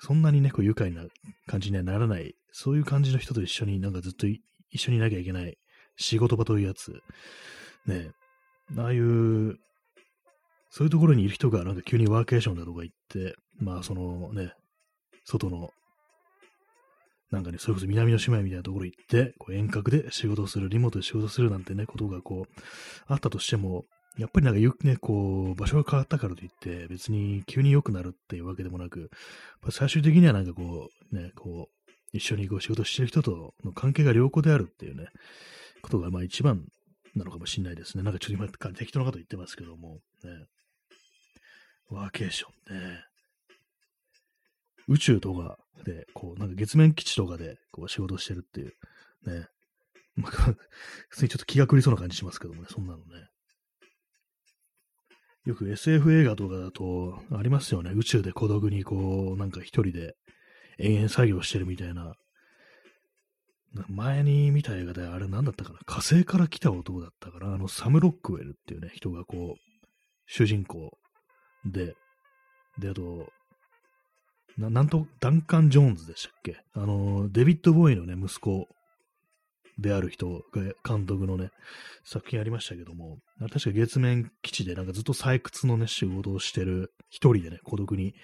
そんなにね、こう愉快な感じにはならない、そういう感じの人と一緒になんかずっと一緒にいなきゃいけない仕事場というやつ、ね、ああいう、そういうところにいる人がなんか急にワーケーションだとか言って、まあそのね、外の、なんかね、それこそ南の島みたいなところ行って、こう遠隔で仕事する、リモートで仕事するなんてね、ことがこう、あったとしても、やっぱりなんかよくね、こう、場所が変わったからといって、別に急に良くなるっていうわけでもなく、最終的にはなんかこう、ね、こう、一緒にこう仕事してる人との関係が良好であるっていうね、ことがまあ一番なのかもしれないですね。なんかちょっと今、適当なこと言ってますけども、ね。ワーケーションね。宇宙とかで、こう、なんか月面基地とかで、こう、仕事してるっていう、ね。まあ、普通にちょっと気が狂いそうな感じしますけどもね、そんなのね。よく SF 映画とかだと、ありますよね。宇宙で孤独にこう、なんか一人で延々作業してるみたいな。前に見た映画であれ何だったかな？火星から来た男だったから、あのサム・ロックウェルっていうね、人がこう、主人公で、で、あと、ななんと、ダンカン・ジョーンズでしたっけ？あの、デビッド・ボーイのね、息子である人が監督のね、作品ありましたけども、確か月面基地でなんかずっと採掘のね、仕事をしてる、一人でね、孤独に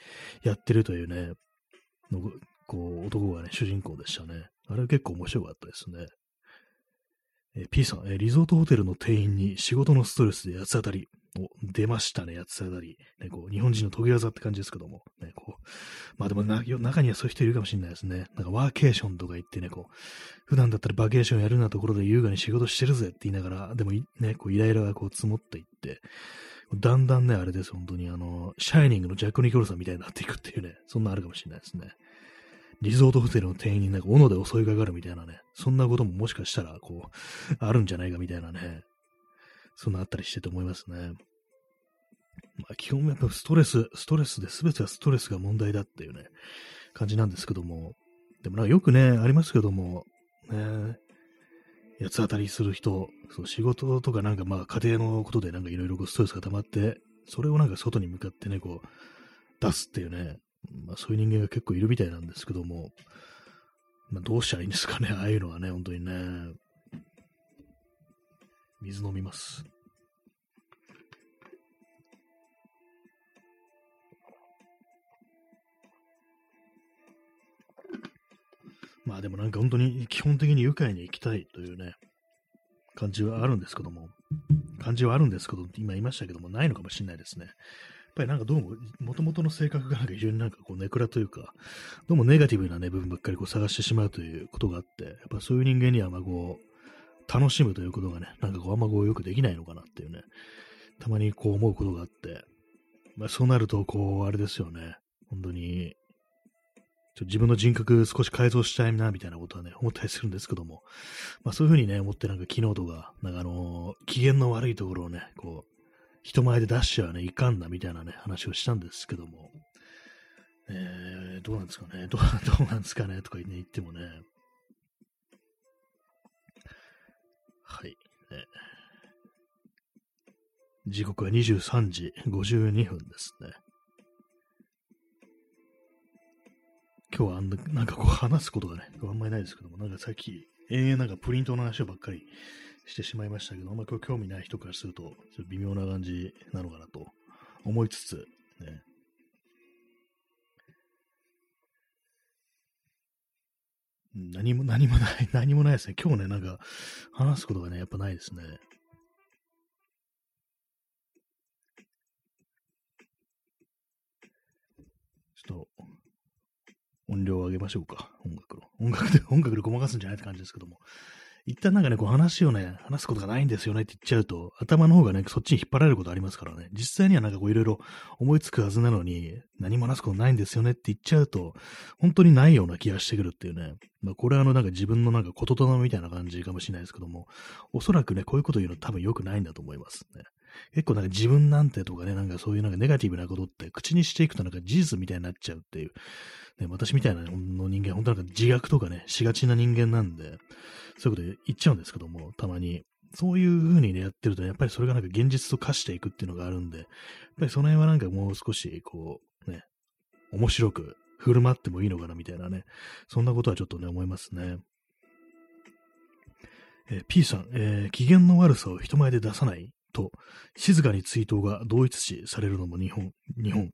やってるというね、のこう、男がね、主人公でしたね。あれ結構面白かったですね。え P さん、えリゾートホテルの店員に仕事のストレスで八つ当たり。お、出ましたね、八つ当たり。ね、こう、日本人の得意技って感じですけども。ね、こう。まあでもな、中にはそういう人いるかもしれないですね。なんかワーケーションとか言ってね、こう、普段だったらバケーションやるようなところで優雅に仕事してるぜって言いながら、でもね、こう、イライラがこう積もっていって、だんだんね、あれです、本当にあの、シャイニングのジャック・ニコルさんみたいになっていくっていうね、そんなあるかもしれないですね。リゾートホテルの店員になんか斧で襲いかかるみたいなね、そんなことももしかしたら、こう、あるんじゃないかみたいなね、そんなあったりしてと思いますね。まあ、基本やっぱストレス、ストレスで全てはストレスが問題だっていうね、感じなんですけども、でもなんかよくね、ありますけども、ね、八つ当たりする人、そう仕事とかなんかまあ家庭のことでなんかいろいろストレスが溜まって、それをなんか外に向かってね、こう、出すっていうね、まあそういう人間が結構いるみたいなんですけども、まあどうしたらいいんですかね、ああいうのはね、本当にね。水飲みます。まあでもなんか本当に基本的に愉快に行きたいというね、感じはあるんですけども、感じはあるんですけど、今言いましたけども、ないのかもしれないですね。やっぱりなんかどうも、もともとの性格がなんか非常になんかこうネクラというか、どうもネガティブなね、部分ばっかりこう探してしまうということがあって、やっぱそういう人間にはまあこう、楽しむということがね、なんかこうあんまこうよくできないのかなっていうね、たまにこう思うことがあって、まあそうなるとこう、あれですよね、本当に、ちょ自分の人格少し改造したいな、みたいなことはね、思ったりするんですけども、まあそういうふうにね、思ってなんか昨日とか、なんかあのー、機嫌の悪いところをね、こう、人前で出してはね、いかんな、みたいなね、話をしたんですけども、えー、どうなんですかね、どうどうなんですかね、とか、ね、言ってもね、はい、ね、時刻は23時52分ですね。今日はあんななんかこう話すことがね、あんまりないですけども、なんかさっき、延々なんかプリントの話ばっかりしてしまいましたけど、あんま今日興味ない人からすると、ちょっと微妙な感じなのかなと思いつつ、ね。何も、<laughs> 何もない、何もないですね。今日ね、なんか、話すことがね、やっぱないですね。ちょっと、音量を上げましょうか。音楽の。音楽で、音楽でごまかすんじゃないって感じですけども。一旦なんかね、こう話をね、話すことがないんですよねって言っちゃうと、頭の方がね、そっちに引っ張られることありますからね。実際にはなんかこういろいろ思いつくはずなのに、何も話すことないんですよねって言っちゃうと、本当にないような気がしてくるっていうね。まあこれはあのなんか自分のなんか言霊みたいな感じかもしれないですけども、おそらくね、こういうこと言うの多分良くないんだと思いますね。結構なんか自分なんてとかね、なんかそういうなんかネガティブなことって口にしていくとなんか事実みたいになっちゃうっていう。ね、私みたいなの人間、本当なんか自虐とかね、しがちな人間なんで、そういうこと言っちゃうんですけども、たまに。そういう風にね、やってると、やっぱりそれがなんか現実と化していくっていうのがあるんで、やっぱりその辺はなんかもう少し、こう、ね、面白く振る舞ってもいいのかなみたいなね、そんなことはちょっとね、思いますね。えー、P さん、えー、機嫌の悪さを人前で出さないと、静かに追悼が同一視されるのも日本、日本。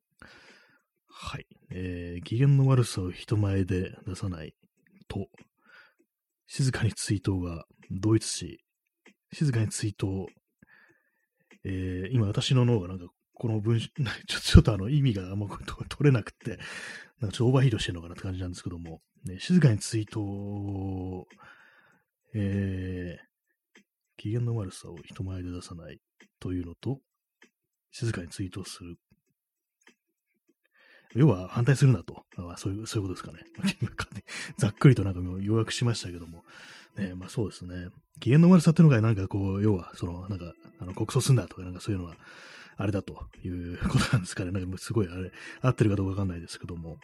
はい。えー、機嫌の悪さを人前で出さないと、静かに追悼が同一視、静かに追悼、えー、今私の脳がなんかこの文章、ち <laughs> ょちょっとあの意味があんま取れなくて、なんかちょっとオーバーヒートしてるのかなって感じなんですけども、ね、静かに追悼、えー、機嫌の悪さを人前で出さないというのと、静かに追悼する。要は反対するなと。あそういう、そういうことですかね。<laughs> ざっくりとなんか要約しましたけども。ね、まあそうですね。機嫌の悪さっていうのがなんかこう、要は、その、なんか、あの、告訴すんだとかなんかそういうのは、あれだということなんですかね。なんかすごいあれ、合ってるかどうかわかんないですけども。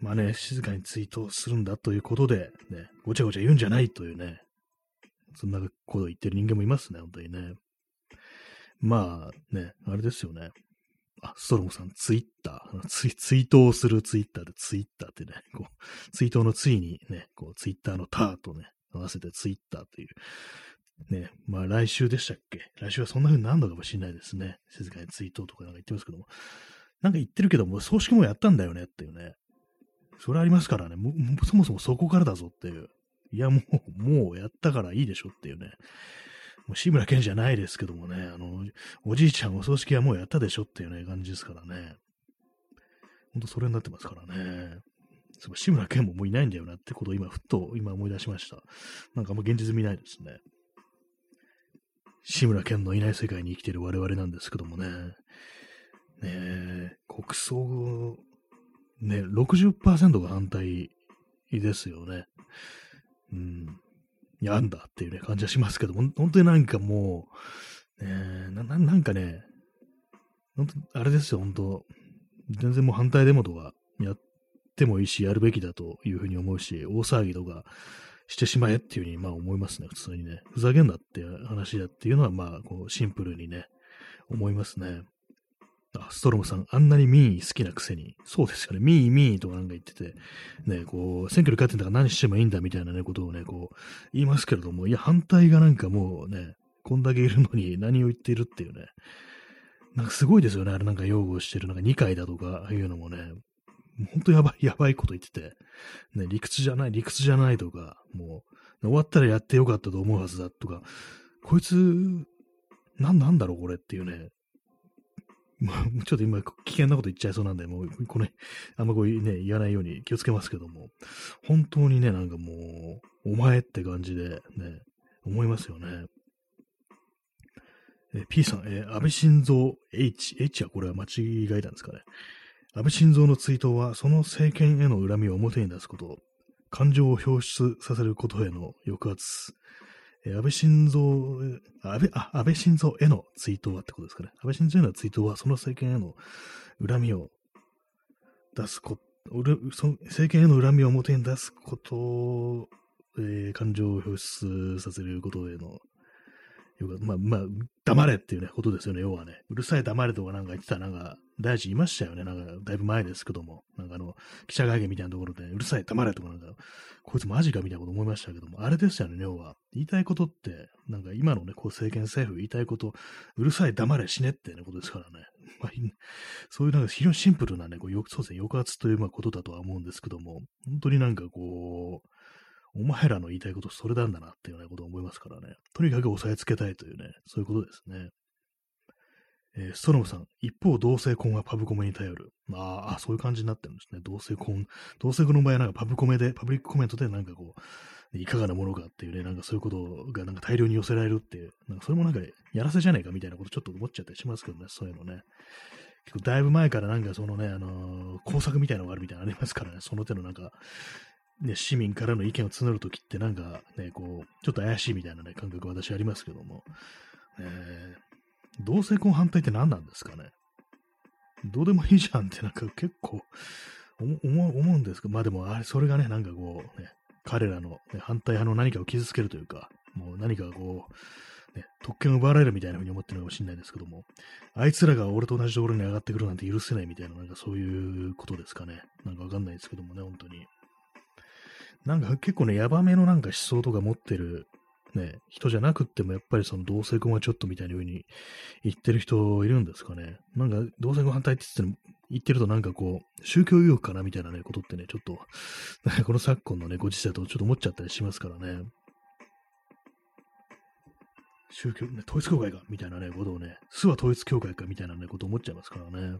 まあね、静かに追悼するんだということで、ね、ごちゃごちゃ言うんじゃないというね、そんなことを言ってる人間もいますね、本当にね。まあね、あれですよね。あ、ストロムさん、ツイッター。ツイ、ツイートをするツイッターでツイッターってね、<laughs> こう、ツイートのツイにね、こう、ツイッターのターとね、合わせてツイッターっていう。ね、まあ来週でしたっけ？来週はそんな風になるのかもしれないですね。静かにツイートとかなんか言ってますけども。なんか言ってるけども、葬式もやったんだよねっていうね。それありますからね、もそもそもそこからだぞっていう。いや、もう、もうやったからいいでしょっていうね。もう志村けんじゃないですけどもね、あの、おじいちゃんお葬式はもうやったでしょっていうね、感じですからね。ほんとそれになってますからね。そう志村けんももういないんだよなってことを今、ふっと今思い出しました。なんかあんま現実見ないですね。志村けんのいない世界に生きてる我々なんですけどもね。ねえ、国葬、ね、60%が反対ですよね。うん。やんだっていうね、感じはしますけど、本当になんかもう、え、なななんかね、本当あれですよ、本当全然もう反対デモとかやってもいいし、やるべきだというふうに思うし、大騒ぎとかしてしまえっていうふうにまあ思いますね、普通にね。ふざけんなって話だっていうのはまあ、こう、シンプルにね、思いますね。あ、ストロムさん、あんなにミー好きなくせに。そうですよね。ミー、ミーとかなんか言ってて、ね、こう、選挙に勝ってんだから何してもいいんだみたいなね、ことをね、こう、言いますけれども、いや、反対がなんかもうね、こんだけいるのに何を言っているっていうね。なんかすごいですよね。あれなんか擁護してる、なんか2回だとかいうのもね、ほんとやばい、やばいこと言ってて、ね、理屈じゃない、理屈じゃないとか、もう、終わったらやってよかったと思うはずだとか、こいつ、なんなんだろうこれっていうね、<laughs> ちょっと今、危険なこと言っちゃいそうなんで、もう、これ、あんまこうね、言わないように気をつけますけども、本当にね、なんかもう、お前って感じで、ね、思いますよね。え P さん、え、安倍晋三 H、H はこれは間違いなんですかね？安倍晋三の追悼は、その政権への恨みを表に出すこと、感情を表出させることへの抑圧、安倍晋三、安倍、あ、安倍晋三への追悼はってことですかね。安倍晋三への追悼は、その政権への恨みを出すこと、その政権への恨みを表に出すこと、えー、感情を表出させることへのまあ、まあ、黙れっていうね、ことですよね、要はね。うるさい黙れとかなんか言ってたなんか、大臣いましたよね、なんか、だいぶ前ですけども。なんかあの、記者会見みたいなところで、うるさい黙れとかなんか、こいつマジかみたいなこと思いましたけども、あれですよね、要は。言いたいことって、なんか今のね、こう政権政府言いたいこと、うるさい黙れ死ねってね、ことですからね。<laughs> まあ、そういうなんか非常にシンプルなね、こう、そうですね、抑圧というまあことだとは思うんですけども、本当になんかこう、お前らの言いたいことそれなんだなっていうようなことを思いますからね。とにかく押さえつけたいというね、そういうことですね。えー、ストロムさん、一方、同性婚はパブコメに頼る。ああ、そういう感じになってるんですね。同性婚。同性婚の場合はなんかパブコメで、パブリックコメントでなんかこう、いかがなものかっていうね、なんかそういうことがなんか大量に寄せられるっていう、なんかそれもなんかやらせじゃねえかみたいなことちょっと思っちゃったりしますけどね、そういうのね。結構だいぶ前からなんかそのね、あのー、工作みたいなのがあるみたいなのありますからね、その手のなんか、ね、市民からの意見を募るときってなんかね、こう、ちょっと怪しいみたいなね、感覚私ありますけども、えー、同性婚反対って何なんですかね？どうでもいいじゃんってなんか結構思うんですけど、まあでもあれ、それがね、なんかこう、ね、彼らの、ね、反対派の何かを傷つけるというか、もう何かこう、ね、特権を奪われるみたいな風に思ってるのかもしれないですけども、あいつらが俺と同じところに上がってくるなんて許せないみたいな、なんかそういうことですかね。なんかわかんないですけどもね、本当に。なんか結構ね、ヤバめのなんか思想とか持ってるね、人じゃなくってもやっぱりその同性婚はちょっとみたいな風に言ってる人いるんですかね。なんか同性婚反対って言って言ってるとなんかこう、宗教意欲かなみたいなね、ことってね、ちょっと、この昨今のね、ご時世とちょっと思っちゃったりしますからね。宗教、ね、統一教会かみたいなね、ことをね、巣は統一教会かみたいなね、こと思っちゃいますからね。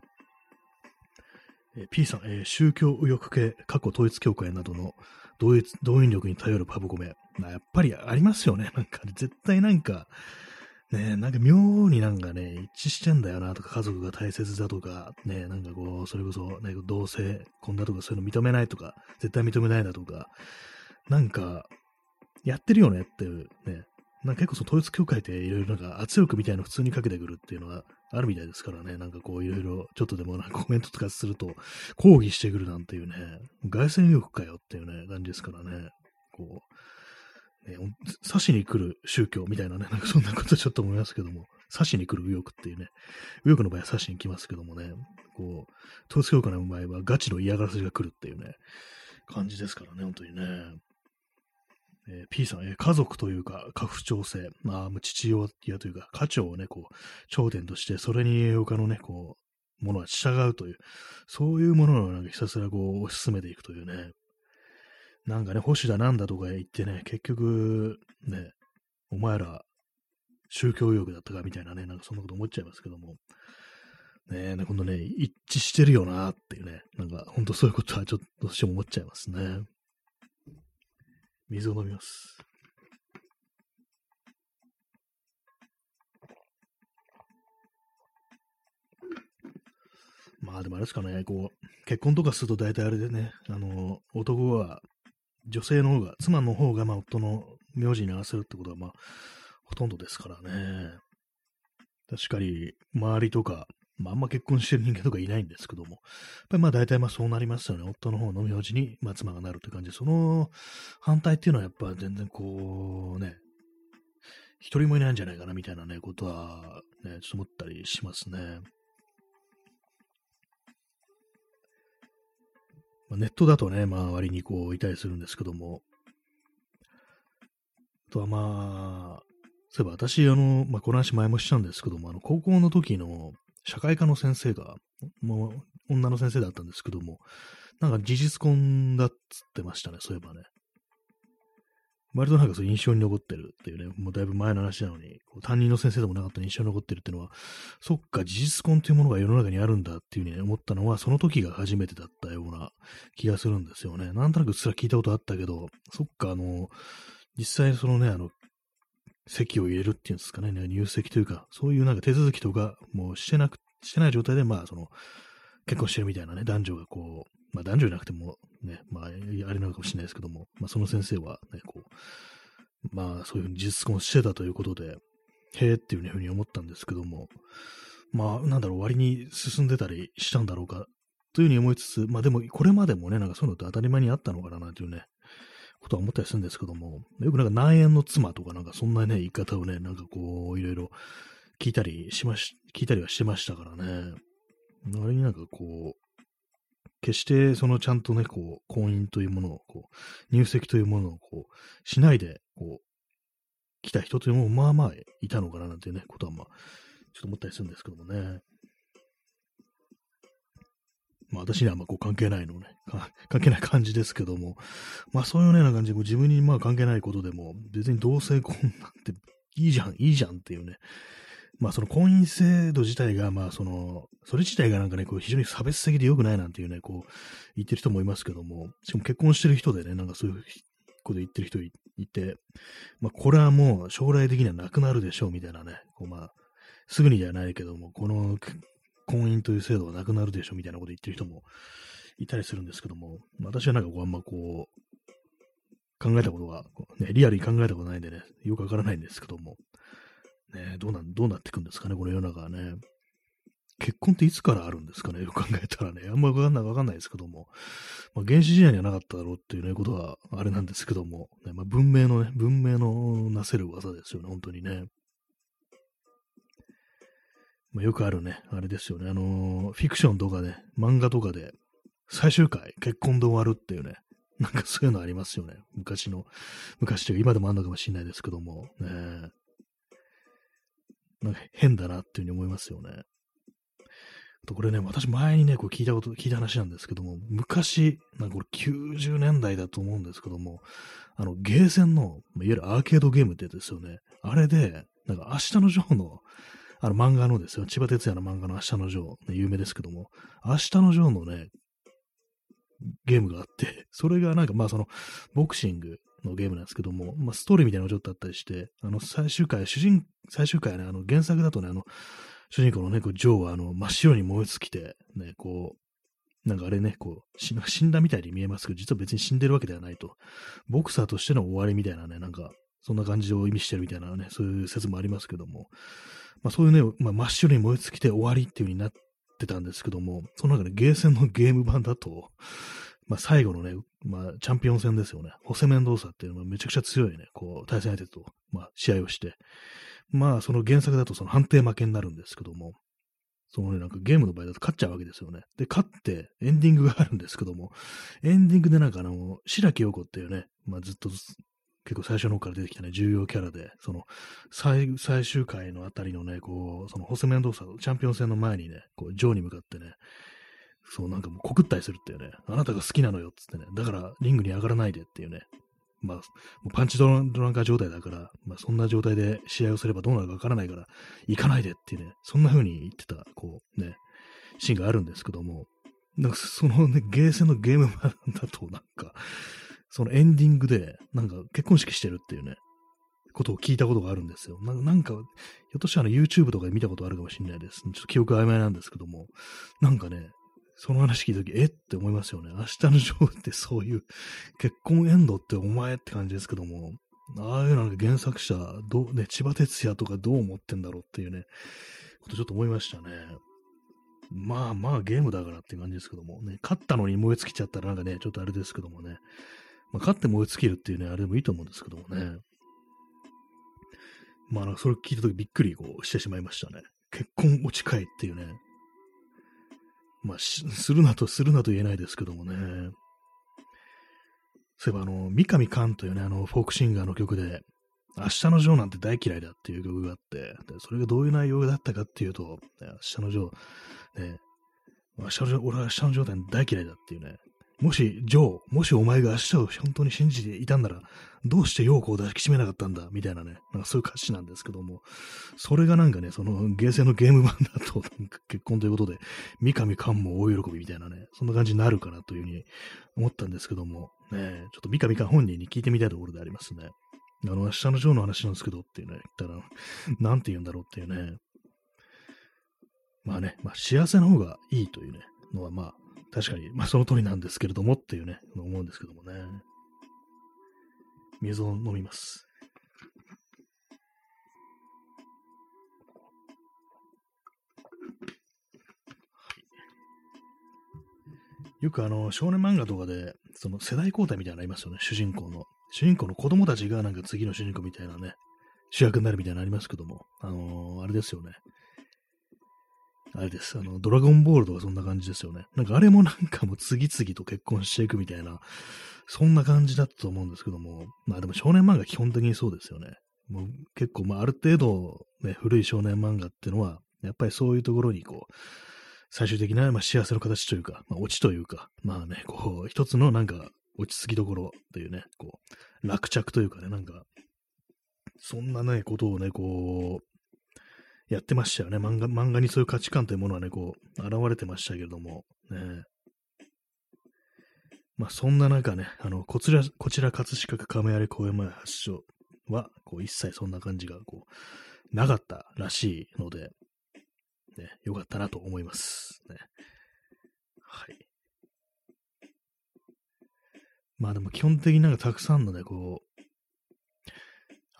え、P さん、えー、宗教右翼系、過去統一教会などの動員力に頼るパブコメ。やっぱりありますよね。<laughs> なんか、絶対なんか、ねなんか妙になんかね、一致してんだよなとか、家族が大切だとか、ねなんかこう、それこそ、ね、同性婚だとか、そういうの認めないとか、絶対認めないだとか、なんか、やってるよねっていうね、なんか結構その統一教会っていろいろなんか圧力みたいなの普通にかけてくるっていうのはあるみたいですからね。なんかこういろいろちょっとでもなんかコメントとかすると抗議してくるなんていうね、外戦力かよっていうね、感じですからね。こう、ね、刺しに来る宗教みたいなね、なんかそんなことちょっと思いますけども、刺しに来る右翼っていうね、右翼の場合は刺しに来ますけどもね、こう、統一教会の場合はガチの嫌がらせが来るっていうね、感じですからね、本当にね。えー、P さん、えー、家族というか、家父長制、まあ、父親というか、家長をね、こう、頂点として、それに他のね、こう、ものは従うという、そういうものをなんかひたすらこう、推し進めていくというね、なんかね、星だなんだとか言ってね、結局、ね、お前ら、宗教欲だったかみたいなね、なんかそんなこと思っちゃいますけども、ねえ、このね、一致してるよなっていうね、なんか、ほんとそういうことはちょっとどうしても思っちゃいますね。水を飲みます。まあでもあれですかね、こう、結婚とかすると大体あれでね、あの、男は、女性の方が、妻の方が、まあ、夫の名字に合わせるってことは、まあ、ほとんどですからね。確かに、周りとか、まあ、あんま結婚してる人間とかいないんですけども、やっぱりまあ大体まあそうなりますよね。夫の方の名字に、まあ、妻がなるって感じで、その反対っていうのはやっぱ全然こうね、一人もいないんじゃないかなみたいなね、ことはね、ちょっと思ったりしますね。まあ、ネットだとね、まあ割にこういたりするんですけども、あとはまあ、そういえば私、あの、まあ、この話前もしたんですけども、あの、高校の時の、社会科の先生が、もう女の先生だったんですけども、なんか事実婚だっつってましたね、そういえばね。割となんかそう印象に残ってるっていうね、もうだいぶ前の話なのに、担任の先生でもなかった印象に残ってるっていうのは、そっか、事実婚というものが世の中にあるんだっていうふうに思ったのは、その時が初めてだったような気がするんですよね。なんとなくうっすら聞いたことあったけど、そっか、あの、実際そのね、あの、籍を入れるっていうんですかね、入籍というか、そういうなんか手続きとか、もうしてなく、してない状態で、まあ、その、結婚してるみたいなね、男女がこう、まあ男女じゃなくてもね、まああれなのかもしれないですけども、まあその先生はね、こう、まあそういうふうに実婚してたということで、へえっていうふうに思ったんですけども、まあなんだろう、割に進んでたりしたんだろうか、というふうに思いつつ、まあでもこれまでもね、なんかそういうのって当たり前にあったのかななんていうね、ことは思ったりするんですけども、よくなんか内縁の妻とかなんかそんなね、言い方をね、なんかこう、いろいろ聞いたりしまし、聞いたりはしてましたからね。あれになんかこう、決してそのちゃんとね、こう、婚姻というものを、こう、入籍というものをこう、しないで、こう、来た人というのもまあまあいたのかななんていうね、ことはまあ、ちょっと思ったりするんですけどもね。まあ私にはまあこう関係ないのね、関係ない感じですけども、まあそういうような感じで自分にまあ関係ないことでも、別に同性婚なんていいじゃん、いいじゃんっていうね、まあその婚姻制度自体が、まあその、それ自体がなんかね、こう非常に差別的で良くないなんていうね、こう言ってる人もいますけども、しかも結婚してる人でね、なんかそういうこと言ってる人いて、まあこれはもう将来的にはなくなるでしょうみたいなね、こうまあ、すぐにじゃないけども、この婚姻という制度はなくなるでしょみたいなこと言ってる人もいたりするんですけども、私はなんかこうあんまこう、考えたことが、ね、リアルに考えたことないんでね、よくわからないんですけども、ね、どうな、どうなっていくんですかね、この世の中はね。結婚っていつからあるんですかね、よく考えたらね。あんまわかんない、わかんないですけども。まあ、原始時代にはなかっただろうっていうね、ことはあれなんですけども。ね、まあ、文明のね、文明のなせる技ですよね、本当にね。まあ、よくあるね、あれですよね。あのー、フィクションとかね、漫画とかで、最終回、結婚で終わるっていうね。なんかそういうのありますよね。昔の、昔というか今でもあるのかもしれないですけども。ねなんか変だなっていうふうに思いますよね。とこれね、私前にね、こう聞いたこと、聞いた話なんですけども、昔、なんかこれ90年代だと思うんですけども、あの、ゲーセンの、いわゆるアーケードゲームってですよね。あれで、なんか明日のジョーの、あの漫画のですよ、千葉哲也の漫画の明日のジョー、有名ですけども、明日のジョーのね、ゲームがあって、それがなんかまあその、ボクシングのゲームなんですけども、まあ、ストーリーみたいなのがちょっとあったりして、あの、最終回、主人、最終回ね、あの、原作だとね、あの、主人公のね、こうジョーは、あの、真っ白に燃え尽きて、ね、こう、なんかあれね、こう、死んだみたいに見えますけど、実は別に死んでるわけではないと。ボクサーとしての終わりみたいなね、なんか、そんな感じを意味してるみたいなね、そういう説もありますけども、まあそういうね、まあ、真っ白に燃え尽きて終わりっていう風になってたんですけども、その中でゲーセンのゲーム版だと、まあ、最後のね、まあ、チャンピオン戦ですよね。ホセメンドーサっていうのはめちゃくちゃ強いね、こう、対戦相手と、まあ、試合をして、まあ、その原作だとその判定負けになるんですけども、そのね、なんかゲームの場合だと勝っちゃうわけですよね。で、勝ってエンディングがあるんですけども、エンディングでなんかあの、白木陽子っていうね、まあずっと結構最初の方から出てきたね、重要キャラで、その最、最終回のあたりのね、こう、そのホセメンドーサチャンピオン戦の前にね、こう、ジョーに向かってね、そう、なんかもう告ったりするっていうね、あなたが好きなのよっつってね、だからリングに上がらないでっていうね、まあ、もうパンチドランカー状態だから、まあそんな状態で試合をすればどうなるかわからないから、行かないでっていうね、そんな風に言ってた、こうね、シーンがあるんですけども、なんかそのね、ゲーセンのゲーム版だとなんか、そのエンディングで、なんか結婚式してるっていうね、ことを聞いたことがあるんですよ。なんか、ひょっとしたら YouTube とかで見たことあるかもしれないです。ちょっと記憶曖昧なんですけども、なんかね、その話聞いたとき、えって思いますよね。明日のジョーってそういう結婚エンドってお前って感じですけども、ああいうの原作者、どう、ね、千葉哲也とかどう思ってんだろうっていうね、ことちょっと思いましたね。まあまあゲームだからって感じですけどもね、勝ったのに燃え尽きちゃったらなんかね、ちょっとあれですけどもね、まあ、勝って燃え尽きるっていうね、あれでもいいと思うんですけどもね。まあ、それ聞いたときびっくりこうしてしまいましたね。結婚落ち会っていうね、まあ、<laughs> するなと、するなと言えないですけどもね。そういえば、あの、三上寛というね、あの、フォークシンガーの曲で、明日のジョーなんて大嫌いだっていう曲があって、でそれがどういう内容だったかっていうと、明日のジョー、ね、明日のジョー、俺は明日のジョー大嫌いだっていうね、もし、ジョー、もしお前が明日を本当に信じていたんなら、どうして陽子を抱きしめなかったんだ？みたいなね、なんかそういう歌詞なんですけども、それがなんかね、その、ゲーセンのゲーム版だと、<laughs> 結婚ということで、三上寛も大喜びみたいなね、そんな感じになるかなというふうに思ったんですけども、ね、ちょっと三上寛本人に聞いてみたいところでありますね。あの、明日のジョーの話なんですけどっていうね、言ったら、なんて言うんだろうっていうね。まあね、まあ幸せの方がいいというね、のはまあ、確かに、まあその通りなんですけれどもっていうね、思うんですけどもね。水を飲みます。よくあの、少年漫画とかで、その世代交代みたいなのありますよね、主人公の。主人公の子供たちがなんか次の主人公みたいなね、主役になるみたいなのありますけども、あのー、あれですよね。あれです。あの、ドラゴンボールとかそんな感じですよね。なんかあれもなんかもう次々と結婚していくみたいな、そんな感じだったと思うんですけども、まあでも少年漫画基本的にそうですよね。もう結構、まあある程度ね、古い少年漫画っていうのは、やっぱりそういうところにこう、最終的な、まあ、幸せの形というか、まあ、オチというか、まあね、こう、一つのなんか落ち着きどころというね、こう、落着というかね、なんか、そんなね、ことをね、こう、やってましたよね。漫画、漫画にそういう価値観というものはね、こう、現れてましたけれども、ね。まあ、そんな中ね、あの、こちら、こちら葛飾区亀有公園前発祥は、こう、一切そんな感じが、こう、なかったらしいので、ね、よかったなと思います。ね。はい。まあでも基本的になんかたくさんのね、こう、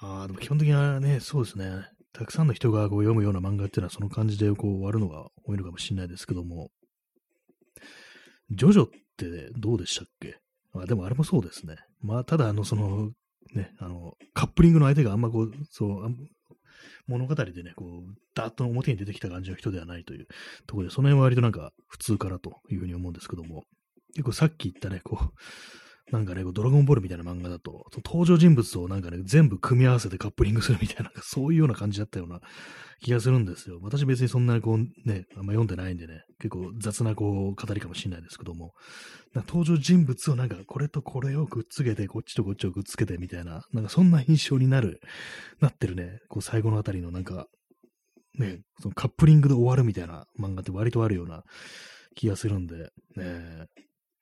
ああ、でも基本的にはね、そうですね。たくさんの人がこう読むような漫画っていうのはその感じでこう終わるのが多いのかもしれないですけども、ジョジョってどうでしたっけ？あでもあれもそうですね。まあ、ただ、あの、その、ね、あの、カップリングの相手があんまこう、そう、物語でね、こう、ダーッと表に出てきた感じの人ではないというところで、その辺は割となんか普通かなというふうに思うんですけども、結構さっき言ったね、こう、なんかね、ドラゴンボールみたいな漫画だと、登場人物をなんかね、全部組み合わせてカップリングするみたいな、<laughs> そういうような感じだったような気がするんですよ。私別にそんなにこうね、あんま読んでないんでね、結構雑なこう語りかもしれないですけども、登場人物をなんかこれとこれをくっつけて、こっちとこっちをくっつけてみたいな、なんかそんな印象になる、なってるね、こう最後のあたりのなんか、ね、そのカップリングで終わるみたいな漫画って割とあるような気がするんで、ね、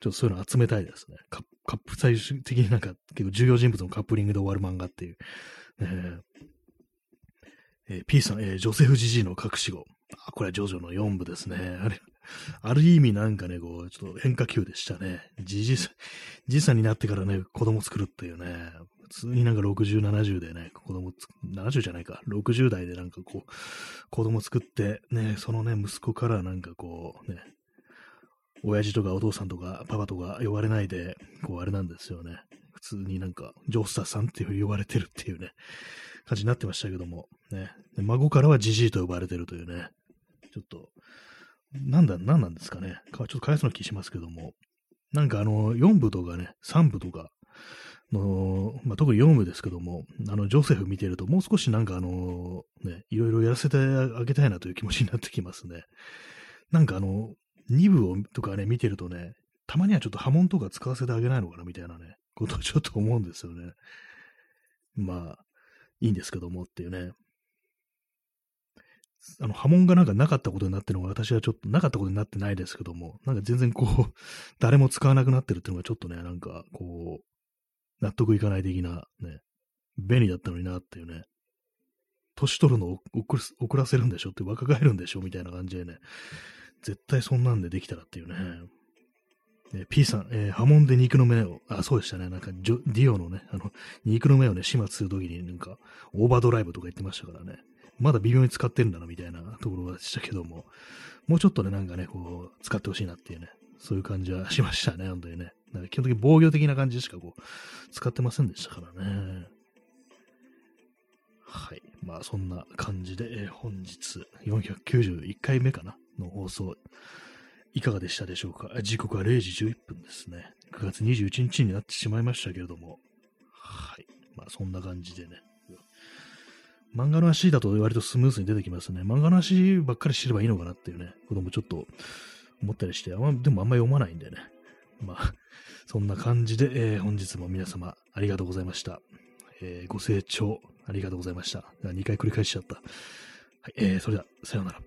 ちょっとそういうの集めたいですね。カップ、最終的になんか結構重要人物のカップリングで終わる漫画っていう。えーえー、P さん、えー、ジョセフ・ジジイの隠し子。あ、これはジョジョの4部ですね。あれ、ある意味なんかね、こう、ちょっと変化球でしたね。じじさ、じいさんになってからね、子供作るっていうね、普通になんか60、70でね、子供つ、70じゃないか、60代でなんかこう、子供作って、ね、そのね、息子からなんかこう、ね、親父とかお父さんとかパパとか呼ばれないで、こうあれなんですよね。普通になんか、ジョースターさんっていう呼ばれてるっていうね、感じになってましたけども、ね。孫からはジジイと呼ばれてるというね、ちょっと、なんだ、なんなんですかね。ちょっと返すの気しますけども、なんかあの、4部とかね、3部とかの、まあ、特に4部ですけども、あの、ジョセフ見てると、もう少しなんかあの、ね、いろいろやらせてあげたいなという気持ちになってきますね。なんかあの、2部をとかね、見てるとね、たまにはちょっと波紋とか使わせてあげないのかなみたいなね、ことをちょっと思うんですよね。まあ、いいんですけどもっていうね。あの、波紋がなんかなかったことになってるのが私はちょっとなかったことになってないですけども、なんか全然こう、<laughs> 誰も使わなくなってるっていうのがちょっとね、なんかこう、納得いかない的なね、便利だったのになっていうね、年取るのを遅らせるんでしょって若返るんでしょみたいな感じでね、絶対そんなんでできたらっていうね。えー、P さん、えー、波紋で肉の目を、あ、そうでしたね。なんか、ディオのね、あの、肉の目をね、始末するときになんか、オーバードライブとか言ってましたからね。まだ微妙に使ってるんだな、みたいなところでしたけども、もうちょっとね、なんかね、こう、使ってほしいなっていうね、そういう感じはしましたね、本当にね。なんか基本的に防御的な感じしかこう、使ってませんでしたからね。はい。まあ、そんな感じで、えー、本日491回目かなの放送、いかがでしたでしょうか？時刻は0時11分ですね。9月21日になってしまいましたけれども、はい。まあ、そんな感じでね。漫画の足だと割とスムーズに出てきますね。漫画の足ばっかり知ればいいのかなっていうね、こともちょっと思ったりして、あま、でもあんま読まないんでね。まあ、そんな感じで、えー、本日も皆様ありがとうございました。えー、ご清聴ありがとうございました。2回繰り返しちゃった。はい、えー、それでは、さようなら。